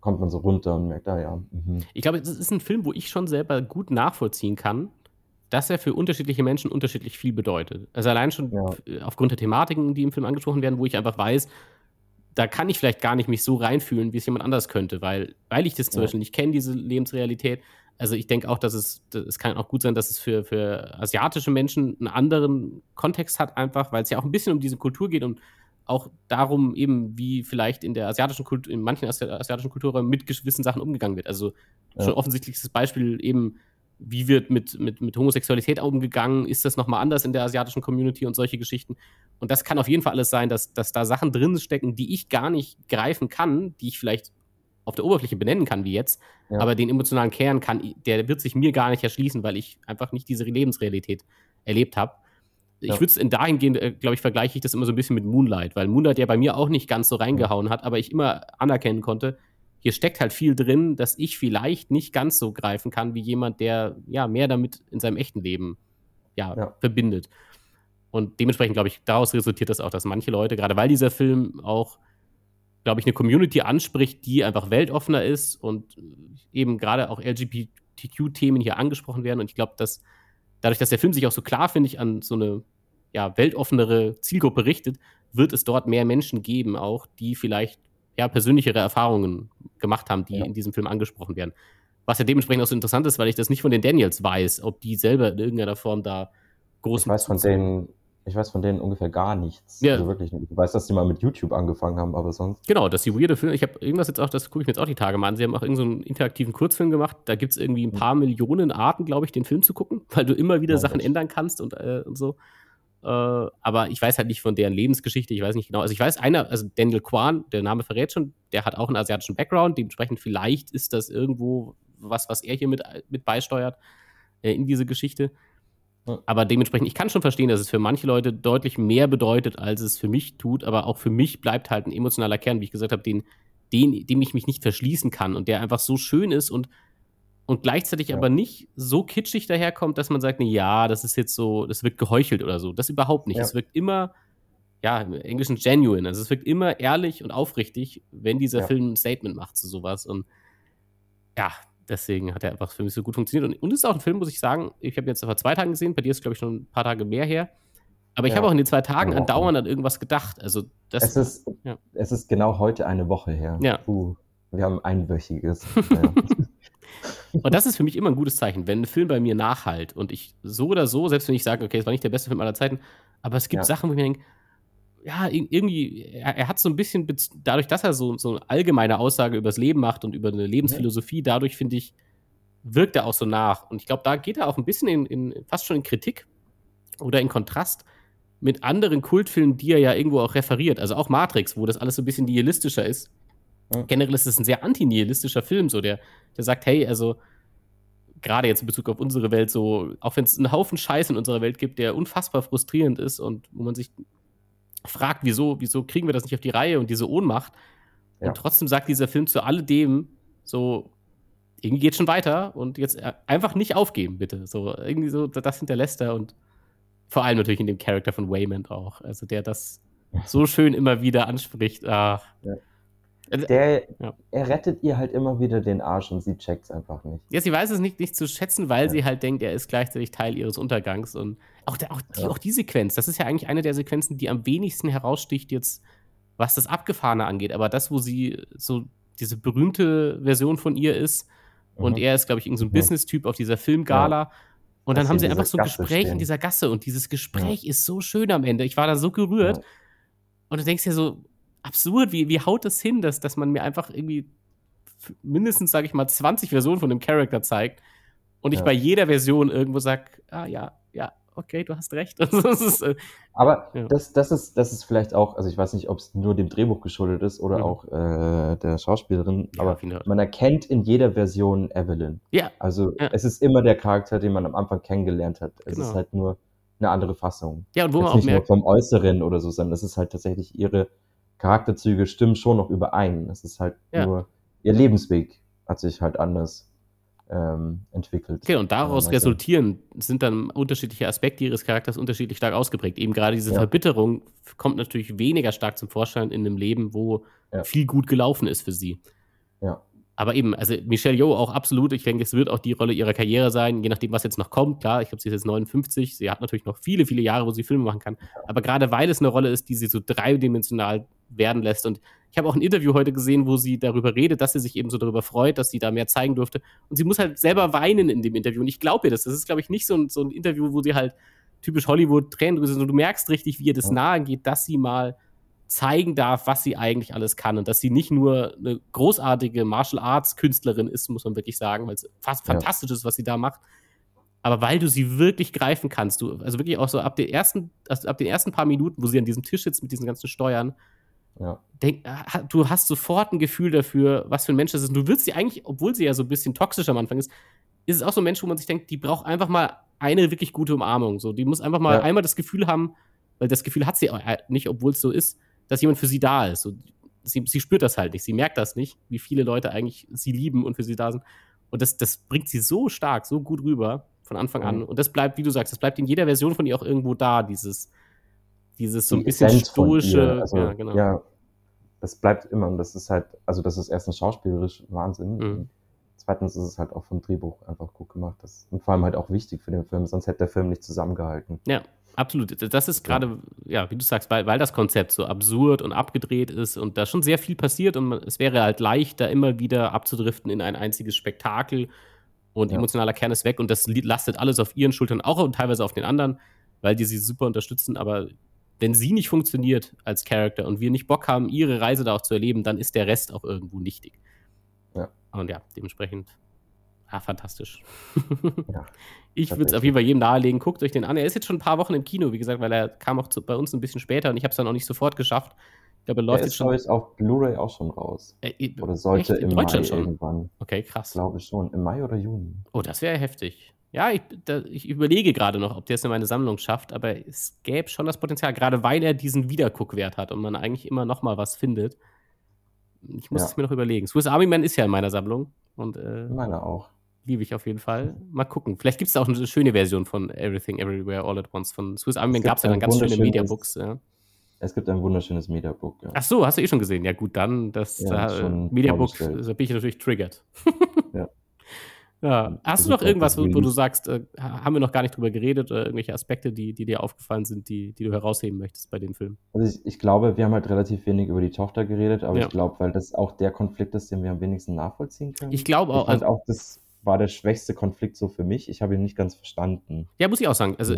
kommt man so runter und merkt, ah ja. Mh. Ich glaube, das ist ein Film, wo ich schon selber gut nachvollziehen kann, dass er für unterschiedliche Menschen unterschiedlich viel bedeutet. Also allein schon ja. aufgrund der Thematiken, die im Film angesprochen werden, wo ich einfach weiß, da kann ich vielleicht gar nicht mich so reinfühlen, wie es jemand anders könnte, weil, weil ich das zum ja. Beispiel nicht kenne, diese Lebensrealität. Also ich denke auch, dass es, es kann auch gut sein, dass es für, für asiatische Menschen einen anderen Kontext hat, einfach, weil es ja auch ein bisschen um diese Kultur geht und auch darum eben, wie vielleicht in der asiatischen Kultur, in manchen asiatischen Kulturen mit gewissen Sachen umgegangen wird. Also ja. schon offensichtliches Beispiel eben wie wird mit, mit, mit Homosexualität umgegangen? Ist das nochmal anders in der asiatischen Community und solche Geschichten? Und das kann auf jeden Fall alles sein, dass, dass da Sachen drin stecken, die ich gar nicht greifen kann, die ich vielleicht auf der Oberfläche benennen kann, wie jetzt, ja. aber den emotionalen Kern kann, der wird sich mir gar nicht erschließen, weil ich einfach nicht diese Lebensrealität erlebt habe. Ich würde es in dahingehend, äh, glaube ich, vergleiche ich das immer so ein bisschen mit Moonlight, weil Moonlight ja bei mir auch nicht ganz so reingehauen hat, aber ich immer anerkennen konnte, hier steckt halt viel drin, dass ich vielleicht nicht ganz so greifen kann wie jemand, der ja mehr damit in seinem echten Leben ja, ja. verbindet. Und dementsprechend, glaube ich, daraus resultiert das auch, dass manche Leute, gerade weil dieser Film auch, glaube ich, eine Community anspricht, die einfach weltoffener ist und eben gerade auch LGBTQ-Themen hier angesprochen werden. Und ich glaube, dass dadurch, dass der Film sich auch so klar, finde ich, an so eine ja, weltoffenere Zielgruppe richtet, wird es dort mehr Menschen geben, auch die vielleicht ja, persönlichere Erfahrungen gemacht haben, die ja. in diesem Film angesprochen werden. Was ja dementsprechend auch so interessant ist, weil ich das nicht von den Daniels weiß, ob die selber in irgendeiner Form da groß ich weiß von denen Ich weiß von denen ungefähr gar nichts. Ja. Also wirklich. Ich weiß, dass die mal mit YouTube angefangen haben, aber sonst. Genau, dass die weirde Filme. Ich habe irgendwas jetzt auch, das gucke ich mir jetzt auch die Tage mal an. Sie haben auch irgendeinen so interaktiven Kurzfilm gemacht. Da gibt es irgendwie ein paar mhm. Millionen Arten, glaube ich, den Film zu gucken, weil du immer wieder ja, Sachen ändern kannst und, äh, und so. Äh, aber ich weiß halt nicht von deren Lebensgeschichte, ich weiß nicht genau. Also ich weiß, einer, also Daniel Kwan, der Name verrät schon, der hat auch einen asiatischen Background, dementsprechend vielleicht ist das irgendwo was, was er hier mit, mit beisteuert äh, in diese Geschichte. Aber dementsprechend, ich kann schon verstehen, dass es für manche Leute deutlich mehr bedeutet, als es für mich tut, aber auch für mich bleibt halt ein emotionaler Kern, wie ich gesagt habe, den, den, dem ich mich nicht verschließen kann und der einfach so schön ist und und gleichzeitig ja. aber nicht so kitschig daherkommt, dass man sagt, nee, ja, das ist jetzt so, das wirkt geheuchelt oder so. Das überhaupt nicht. Es wirkt immer, ja, im Englischen genuine. Also es wirkt immer ehrlich und aufrichtig, wenn dieser ja. Film ein Statement macht zu sowas. Und ja, deswegen hat er einfach für mich so gut funktioniert. Und, und es ist auch ein Film, muss ich sagen, ich habe ihn jetzt vor zwei Tagen gesehen, bei dir ist, glaube ich, schon ein paar Tage mehr her. Aber ich ja. habe auch in den zwei Tagen andauernd an irgendwas gedacht. Also das, es, ist, ja. es ist genau heute eine Woche her. Ja. Puh, wir haben ein wöchiges. Und das ist für mich immer ein gutes Zeichen, wenn ein Film bei mir nachhalt und ich so oder so, selbst wenn ich sage, okay, es war nicht der beste Film aller Zeiten, aber es gibt ja. Sachen, wo ich mir denke, ja, irgendwie, er, er, hat so ein bisschen, dadurch, dass er so, so eine allgemeine Aussage über das Leben macht und über eine Lebensphilosophie, dadurch finde ich, wirkt er auch so nach. Und ich glaube, da geht er auch ein bisschen in, in, fast schon in Kritik oder in Kontrast mit anderen Kultfilmen, die er ja irgendwo auch referiert. Also auch Matrix, wo das alles so ein bisschen nihilistischer ist. Ja. Generell ist es ein sehr antinihilistischer Film, so der, der sagt, hey, also gerade jetzt in Bezug auf unsere Welt, so, auch wenn es einen Haufen Scheiß in unserer Welt gibt, der unfassbar frustrierend ist und wo man sich fragt, wieso, wieso kriegen wir das nicht auf die Reihe und diese Ohnmacht. Ja. Und trotzdem sagt dieser Film zu alledem so, irgendwie geht schon weiter und jetzt äh, einfach nicht aufgeben, bitte. So, irgendwie so, das hinterlässt er und vor allem natürlich in dem Charakter von Wayman auch, also der das so schön immer wieder anspricht. Ach, ja. Also, der, ja. er rettet ihr halt immer wieder den Arsch und sie checkt es einfach nicht. Ja, sie weiß es nicht, nicht zu schätzen, weil ja. sie halt denkt, er ist gleichzeitig Teil ihres Untergangs. Und auch, der, auch, die, ja. auch die Sequenz, das ist ja eigentlich eine der Sequenzen, die am wenigsten heraussticht jetzt, was das Abgefahrene angeht. Aber das, wo sie so diese berühmte Version von ihr ist, Und mhm. er ist, glaube ich, irgendein so ein. Business-Typ auf dieser Filmgala. Und dann haben sie einfach so ein Gespräch stehen. in dieser Gasse. Und dieses Gespräch ist so schön am Ende. Ich war da so gerührt. Und du denkst dir so, absurd, wie, wie haut das hin, dass, dass man mir einfach irgendwie mindestens, sage ich mal, 20 Versionen von dem Charakter zeigt und ich bei jeder Version irgendwo sage, ah ja, ja, okay, du hast recht. ist, äh, Aber ja. das, das, ist, das ist vielleicht auch, also ich weiß nicht, ob es nur dem Drehbuch geschuldet ist oder mhm. auch äh, der Schauspielerin, ja, aber man erkennt in jeder Version Evelyn. Ja. Also ja. es ist immer der Charakter, den man am Anfang kennengelernt hat. Es genau. ist halt nur eine andere Fassung. Ja, und wo Jetzt man auch nicht merkt, nur vom Äußeren oder so, sondern es ist halt tatsächlich ihre Charakterzüge stimmen schon noch überein. Es ist halt nur ihr Lebensweg hat sich halt anders ähm, entwickelt. Okay, und daraus ähm, resultieren sind dann unterschiedliche Aspekte ihres Charakters unterschiedlich stark ausgeprägt. Eben gerade diese ja. Verbitterung kommt natürlich weniger stark zum Vorschein in einem Leben, wo ja. viel gut gelaufen ist für sie. Ja. Aber eben, also Michelle Yeoh auch absolut. Ich denke, es wird auch die Rolle ihrer Karriere sein, je nachdem, was jetzt noch kommt. Klar, ich glaube, sie ist jetzt 59. Sie hat natürlich noch viele, viele Jahre, wo sie Filme machen kann. Aber gerade weil es eine Rolle ist, die sie so dreidimensional werden lässt. Und ich habe auch ein Interview heute gesehen, wo sie darüber redet, dass sie sich eben so darüber freut, dass sie da mehr zeigen durfte. Und sie muss halt selber weinen in dem Interview. Und ich glaube ihr das. Das ist, glaube ich, nicht so ein, so ein Interview, wo sie halt typisch Hollywood Tränen sind. Und du merkst richtig, wie ihr das nahe geht, dass sie mal zeigen darf, was sie eigentlich alles kann und dass sie nicht nur eine großartige Martial Arts Künstlerin ist, muss man wirklich sagen, weil es fast ja. fantastisch ist, was sie da macht. Aber weil du sie wirklich greifen kannst, du, also wirklich auch so ab den ersten, also ab den ersten paar Minuten, wo sie an diesem Tisch sitzt mit diesen ganzen Steuern, ja. denk, du hast sofort ein Gefühl dafür, was für ein Mensch das ist. Und du willst sie eigentlich, obwohl sie ja so ein bisschen toxisch am Anfang ist, ist es auch so ein Mensch, wo man sich denkt, die braucht einfach mal eine wirklich gute Umarmung. So, die muss einfach mal ja. einmal das Gefühl haben, weil das Gefühl hat sie nicht, obwohl es so ist, dass jemand für sie da ist. So, sie, sie spürt das halt nicht, sie merkt das nicht, wie viele Leute eigentlich sie lieben und für sie da sind. Und das, das bringt sie so stark, so gut rüber von Anfang an. Und das bleibt, wie du sagst, das bleibt in jeder Version von ihr auch irgendwo da, dieses, dieses so ein bisschen Essenz stoische. Also, ja, genau. Ja, das bleibt immer und das ist halt, also das ist erstens schauspielerisch Wahnsinn. Mhm. Zweitens ist es halt auch vom Drehbuch einfach gut gemacht. Das, und vor allem halt auch wichtig für den Film, sonst hätte der Film nicht zusammengehalten. Ja, Absolut. Das ist gerade, ja, wie du sagst, weil, weil das Konzept so absurd und abgedreht ist und da schon sehr viel passiert und man, es wäre halt leicht, da immer wieder abzudriften in ein einziges Spektakel und ja. emotionaler Kern ist weg und das lastet alles auf ihren Schultern, auch und teilweise auf den anderen, weil die sie super unterstützen. Aber wenn sie nicht funktioniert als Charakter und wir nicht Bock haben, ihre Reise da auch zu erleben, dann ist der Rest auch irgendwo nichtig. Ja. Und ja, dementsprechend Ah, fantastisch. Ja, ich würde es auf jeden Fall jedem nahelegen, guckt euch den an. Er ist jetzt schon ein paar Wochen im Kino, wie gesagt, weil er kam auch zu, bei uns ein bisschen später und ich habe es dann auch nicht sofort geschafft. Ich glaube, er läuft jetzt schon. ist auf Blu-ray auch schon raus. Äh, oder sollte echt? im Mai schon? irgendwann. Okay, krass. Glaube ich schon. Im Mai oder Juni. Oh, das wäre heftig. Ja, ich, da, ich, überlege gerade noch, ob der es in meine Sammlung schafft, aber es gäbe schon das Potenzial, gerade weil er diesen Wiederguckwert hat und man eigentlich immer noch mal was findet. Ich muss ja. es mir noch überlegen. Swiss Army Man ist ja in meiner Sammlung. Und, äh, Meine auch. Liebe ich auf jeden Fall. Mal gucken. Vielleicht gibt es auch eine schöne Version von Everything Everywhere All at Once. Von Swiss Army Man gab es ja dann ganz schöne Mediabooks. Ja. Es gibt ein wunderschönes Mediabook. Ja. Ach so, hast du eh schon gesehen. Ja, gut, dann das ja, da, Mediabook, da bin ich natürlich triggert. ja. ja. Hast du noch irgendwas, wo, wo, du sagst, äh, haben wir noch gar nicht drüber geredet oder irgendwelche Aspekte, die, die dir aufgefallen sind, die, die du herausheben möchtest bei dem Film? Also ich, ich glaube, wir haben halt relativ wenig über die Tochter geredet, aber ich glaube, weil das auch der Konflikt ist, den wir am wenigsten nachvollziehen können. Ich glaube auch. Ich also, auch das war der schwächste Konflikt so für mich. Ich habe ihn nicht ganz verstanden. Ja, muss ich auch sagen. Also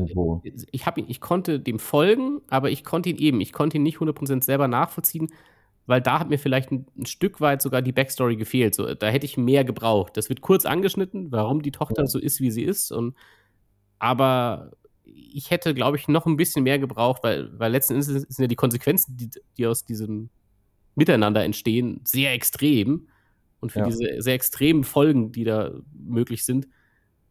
ich, hab ihn, ich konnte dem folgen, aber ich konnte ihn eben, ich konnte ihn nicht 100% selber nachvollziehen, weil da hat mir vielleicht ein, ein, Stück weit sogar die Backstory gefehlt. So, da hätte ich mehr gebraucht. Das wird kurz angeschnitten, warum die Tochter so ist, wie sie ist. Und, aber ich hätte, glaube ich, noch ein bisschen mehr gebraucht, weil, weil letzten Endes sind ja die Konsequenzen, die, die aus diesem Miteinander entstehen, sehr extrem. Und für ja. diese sehr extremen Folgen, die da möglich sind,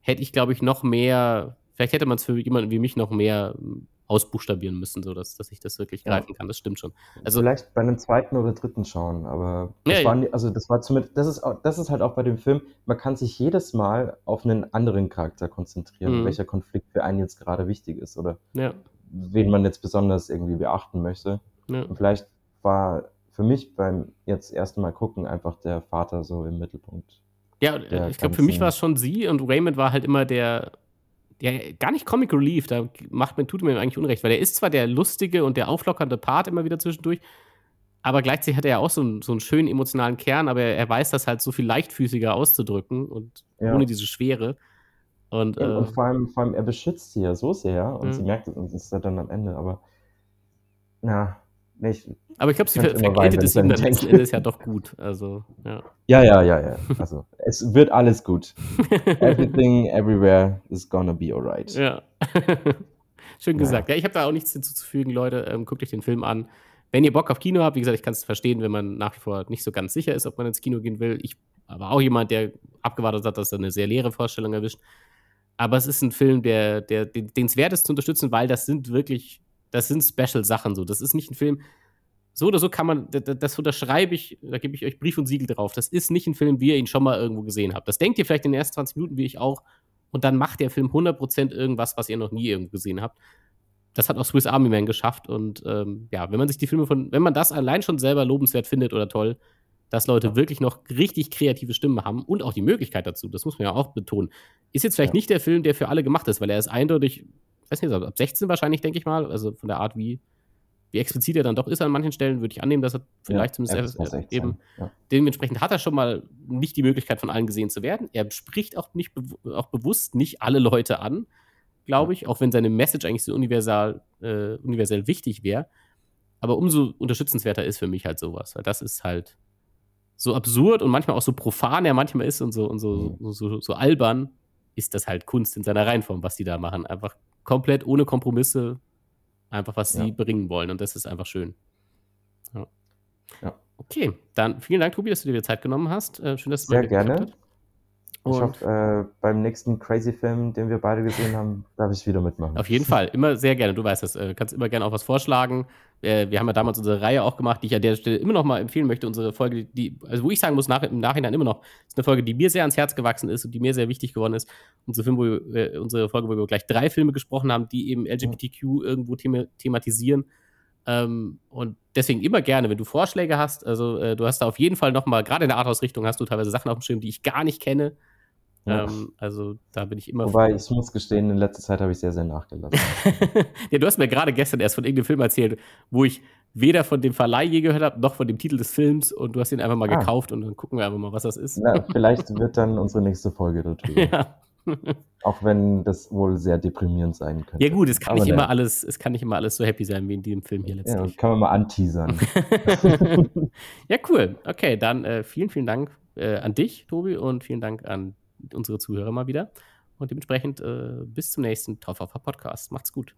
hätte ich, glaube ich, noch mehr, vielleicht hätte man es für jemanden wie mich noch mehr hm, ausbuchstabieren müssen, sodass dass ich das wirklich ja. greifen kann. Das stimmt schon. Also, Vielleicht bei einem zweiten oder dritten schauen, aber das, ja, war, also das war zumindest, das ist, das ist halt auch bei dem Film, man kann sich jedes Mal auf einen anderen Charakter konzentrieren, mhm. welcher Konflikt für einen jetzt gerade wichtig ist oder ja. wen man jetzt besonders irgendwie beachten möchte. Und vielleicht war für mich beim jetzt ersten Mal gucken einfach der Vater so im Mittelpunkt. Ja, ich glaube, für mich war es schon sie und Raymond war halt immer der, der gar nicht Comic Relief, da macht man, tut mir eigentlich Unrecht, weil er ist zwar der lustige und der auflockernde Part immer wieder zwischendurch, aber gleichzeitig hat er ja auch so einen, so einen schönen emotionalen Kern, aber er, er weiß das halt so viel leichtfüßiger auszudrücken und ja. ohne diese Schwere. Und, äh, und vor, allem, vor allem, er beschützt sie ja so sehr und mhm. sie merkt es und ist ja dann am Ende, aber ja, nicht. Aber ich glaube, sie ver es ihm dann letzten Endes ja doch gut. Also, ja. Ja, ja, ja, ja. Also, es wird alles gut. Everything, everywhere is gonna be alright. Ja. Schön gesagt. Ja, ja ich habe da auch nichts hinzuzufügen, Leute. Ähm, guckt euch den Film an. Wenn ihr Bock auf Kino habt, wie gesagt, ich kann es verstehen, wenn man nach wie vor nicht so ganz sicher ist, ob man ins Kino gehen will. Ich aber auch jemand, der abgewartet hat, dass er eine sehr leere Vorstellung erwischt. Aber es ist ein Film, der, der, den es wert ist zu unterstützen, weil das sind wirklich, das sind Special-Sachen so. Das ist nicht ein Film, so oder so kann man, das, unterschreibe ich, da gebe ich euch Brief und Siegel drauf. Das ist nicht ein Film, wie ihr ihn schon mal irgendwo gesehen habt. Das denkt ihr vielleicht in den ersten 20 Minuten, wie ich auch. Und dann macht der Film 100% irgendwas, was ihr noch nie irgendwo gesehen habt das hat auch Swiss Army Man geschafft. Und ähm, ja, wenn man sich die Filme von, wenn man das allein schon selber lobenswert findet oder toll, dass Leute wirklich noch richtig kreative Stimmen haben und auch die Möglichkeit dazu, das muss man ja auch betonen. Ist jetzt vielleicht ja. nicht der Film, der für alle gemacht ist, weil er ist eindeutig, weiß nicht, ab 16 wahrscheinlich, denke ich mal, also von der Art, wie, wie explizit er dann doch ist an manchen Stellen, würde ich annehmen, dass er vielleicht ja, zumindest er eben ja. dementsprechend hat er schon mal nicht die Möglichkeit von allen gesehen zu werden. Er spricht auch nicht auch bewusst nicht alle Leute an glaube ich, auch wenn seine Message eigentlich so universal, äh, universell wichtig wäre. Aber umso unterstützenswerter ist für mich halt sowas, weil das ist halt so absurd und manchmal auch so profan er manchmal ist und so, und so, mhm. so, so, so albern, ist das halt Kunst in seiner Reihenform, was die da machen. Einfach komplett ohne Kompromisse, einfach was sie ja. bringen wollen und das ist einfach schön. Ja. ja. Okay, dann vielen Dank, Tobi, dass du dir Zeit genommen hast. Äh, schön, dass du Sehr gerne. Hat. Und ich hoffe, äh, beim nächsten Crazy-Film, den wir beide gesehen haben, darf ich wieder mitmachen. Auf jeden Fall, immer sehr gerne. Du weißt das. Du äh, kannst immer gerne auch was vorschlagen. Äh, wir haben ja damals unsere Reihe auch gemacht, die ich an der Stelle immer noch mal empfehlen möchte. Unsere Folge, die, also wo ich sagen muss, nach, im Nachhinein immer noch, ist eine Folge, die mir sehr ans Herz gewachsen ist und die mir sehr wichtig geworden ist. Unsere, Film, wo wir, äh, unsere Folge, wo wir gleich drei Filme gesprochen haben, die eben LGBTQ irgendwo thema thematisieren. Ähm, und deswegen immer gerne, wenn du Vorschläge hast. Also, äh, du hast da auf jeden Fall noch mal, gerade in der Arthouse-Richtung, hast du teilweise Sachen auf dem Schirm, die ich gar nicht kenne ja. Ähm, also da bin ich immer. Wobei, ich muss gestehen, in letzter Zeit habe ich sehr, sehr nachgelassen. ja, du hast mir gerade gestern erst von irgendeinem Film erzählt, wo ich weder von dem Verleih je gehört habe, noch von dem Titel des Films und du hast ihn einfach mal ah. gekauft und dann gucken wir einfach mal, was das ist. Na, vielleicht wird dann unsere nächste Folge darüber. ja. Auch wenn das wohl sehr deprimierend sein könnte. Ja, gut, es kann, nicht immer alles, es kann nicht immer alles so happy sein wie in diesem Film hier letztlich. Ja, kann man mal anteasern. ja, cool. Okay, dann äh, vielen, vielen Dank äh, an dich, Tobi, und vielen Dank an unsere Zuhörer mal wieder. Und dementsprechend äh, bis zum nächsten of Podcast. Macht's gut.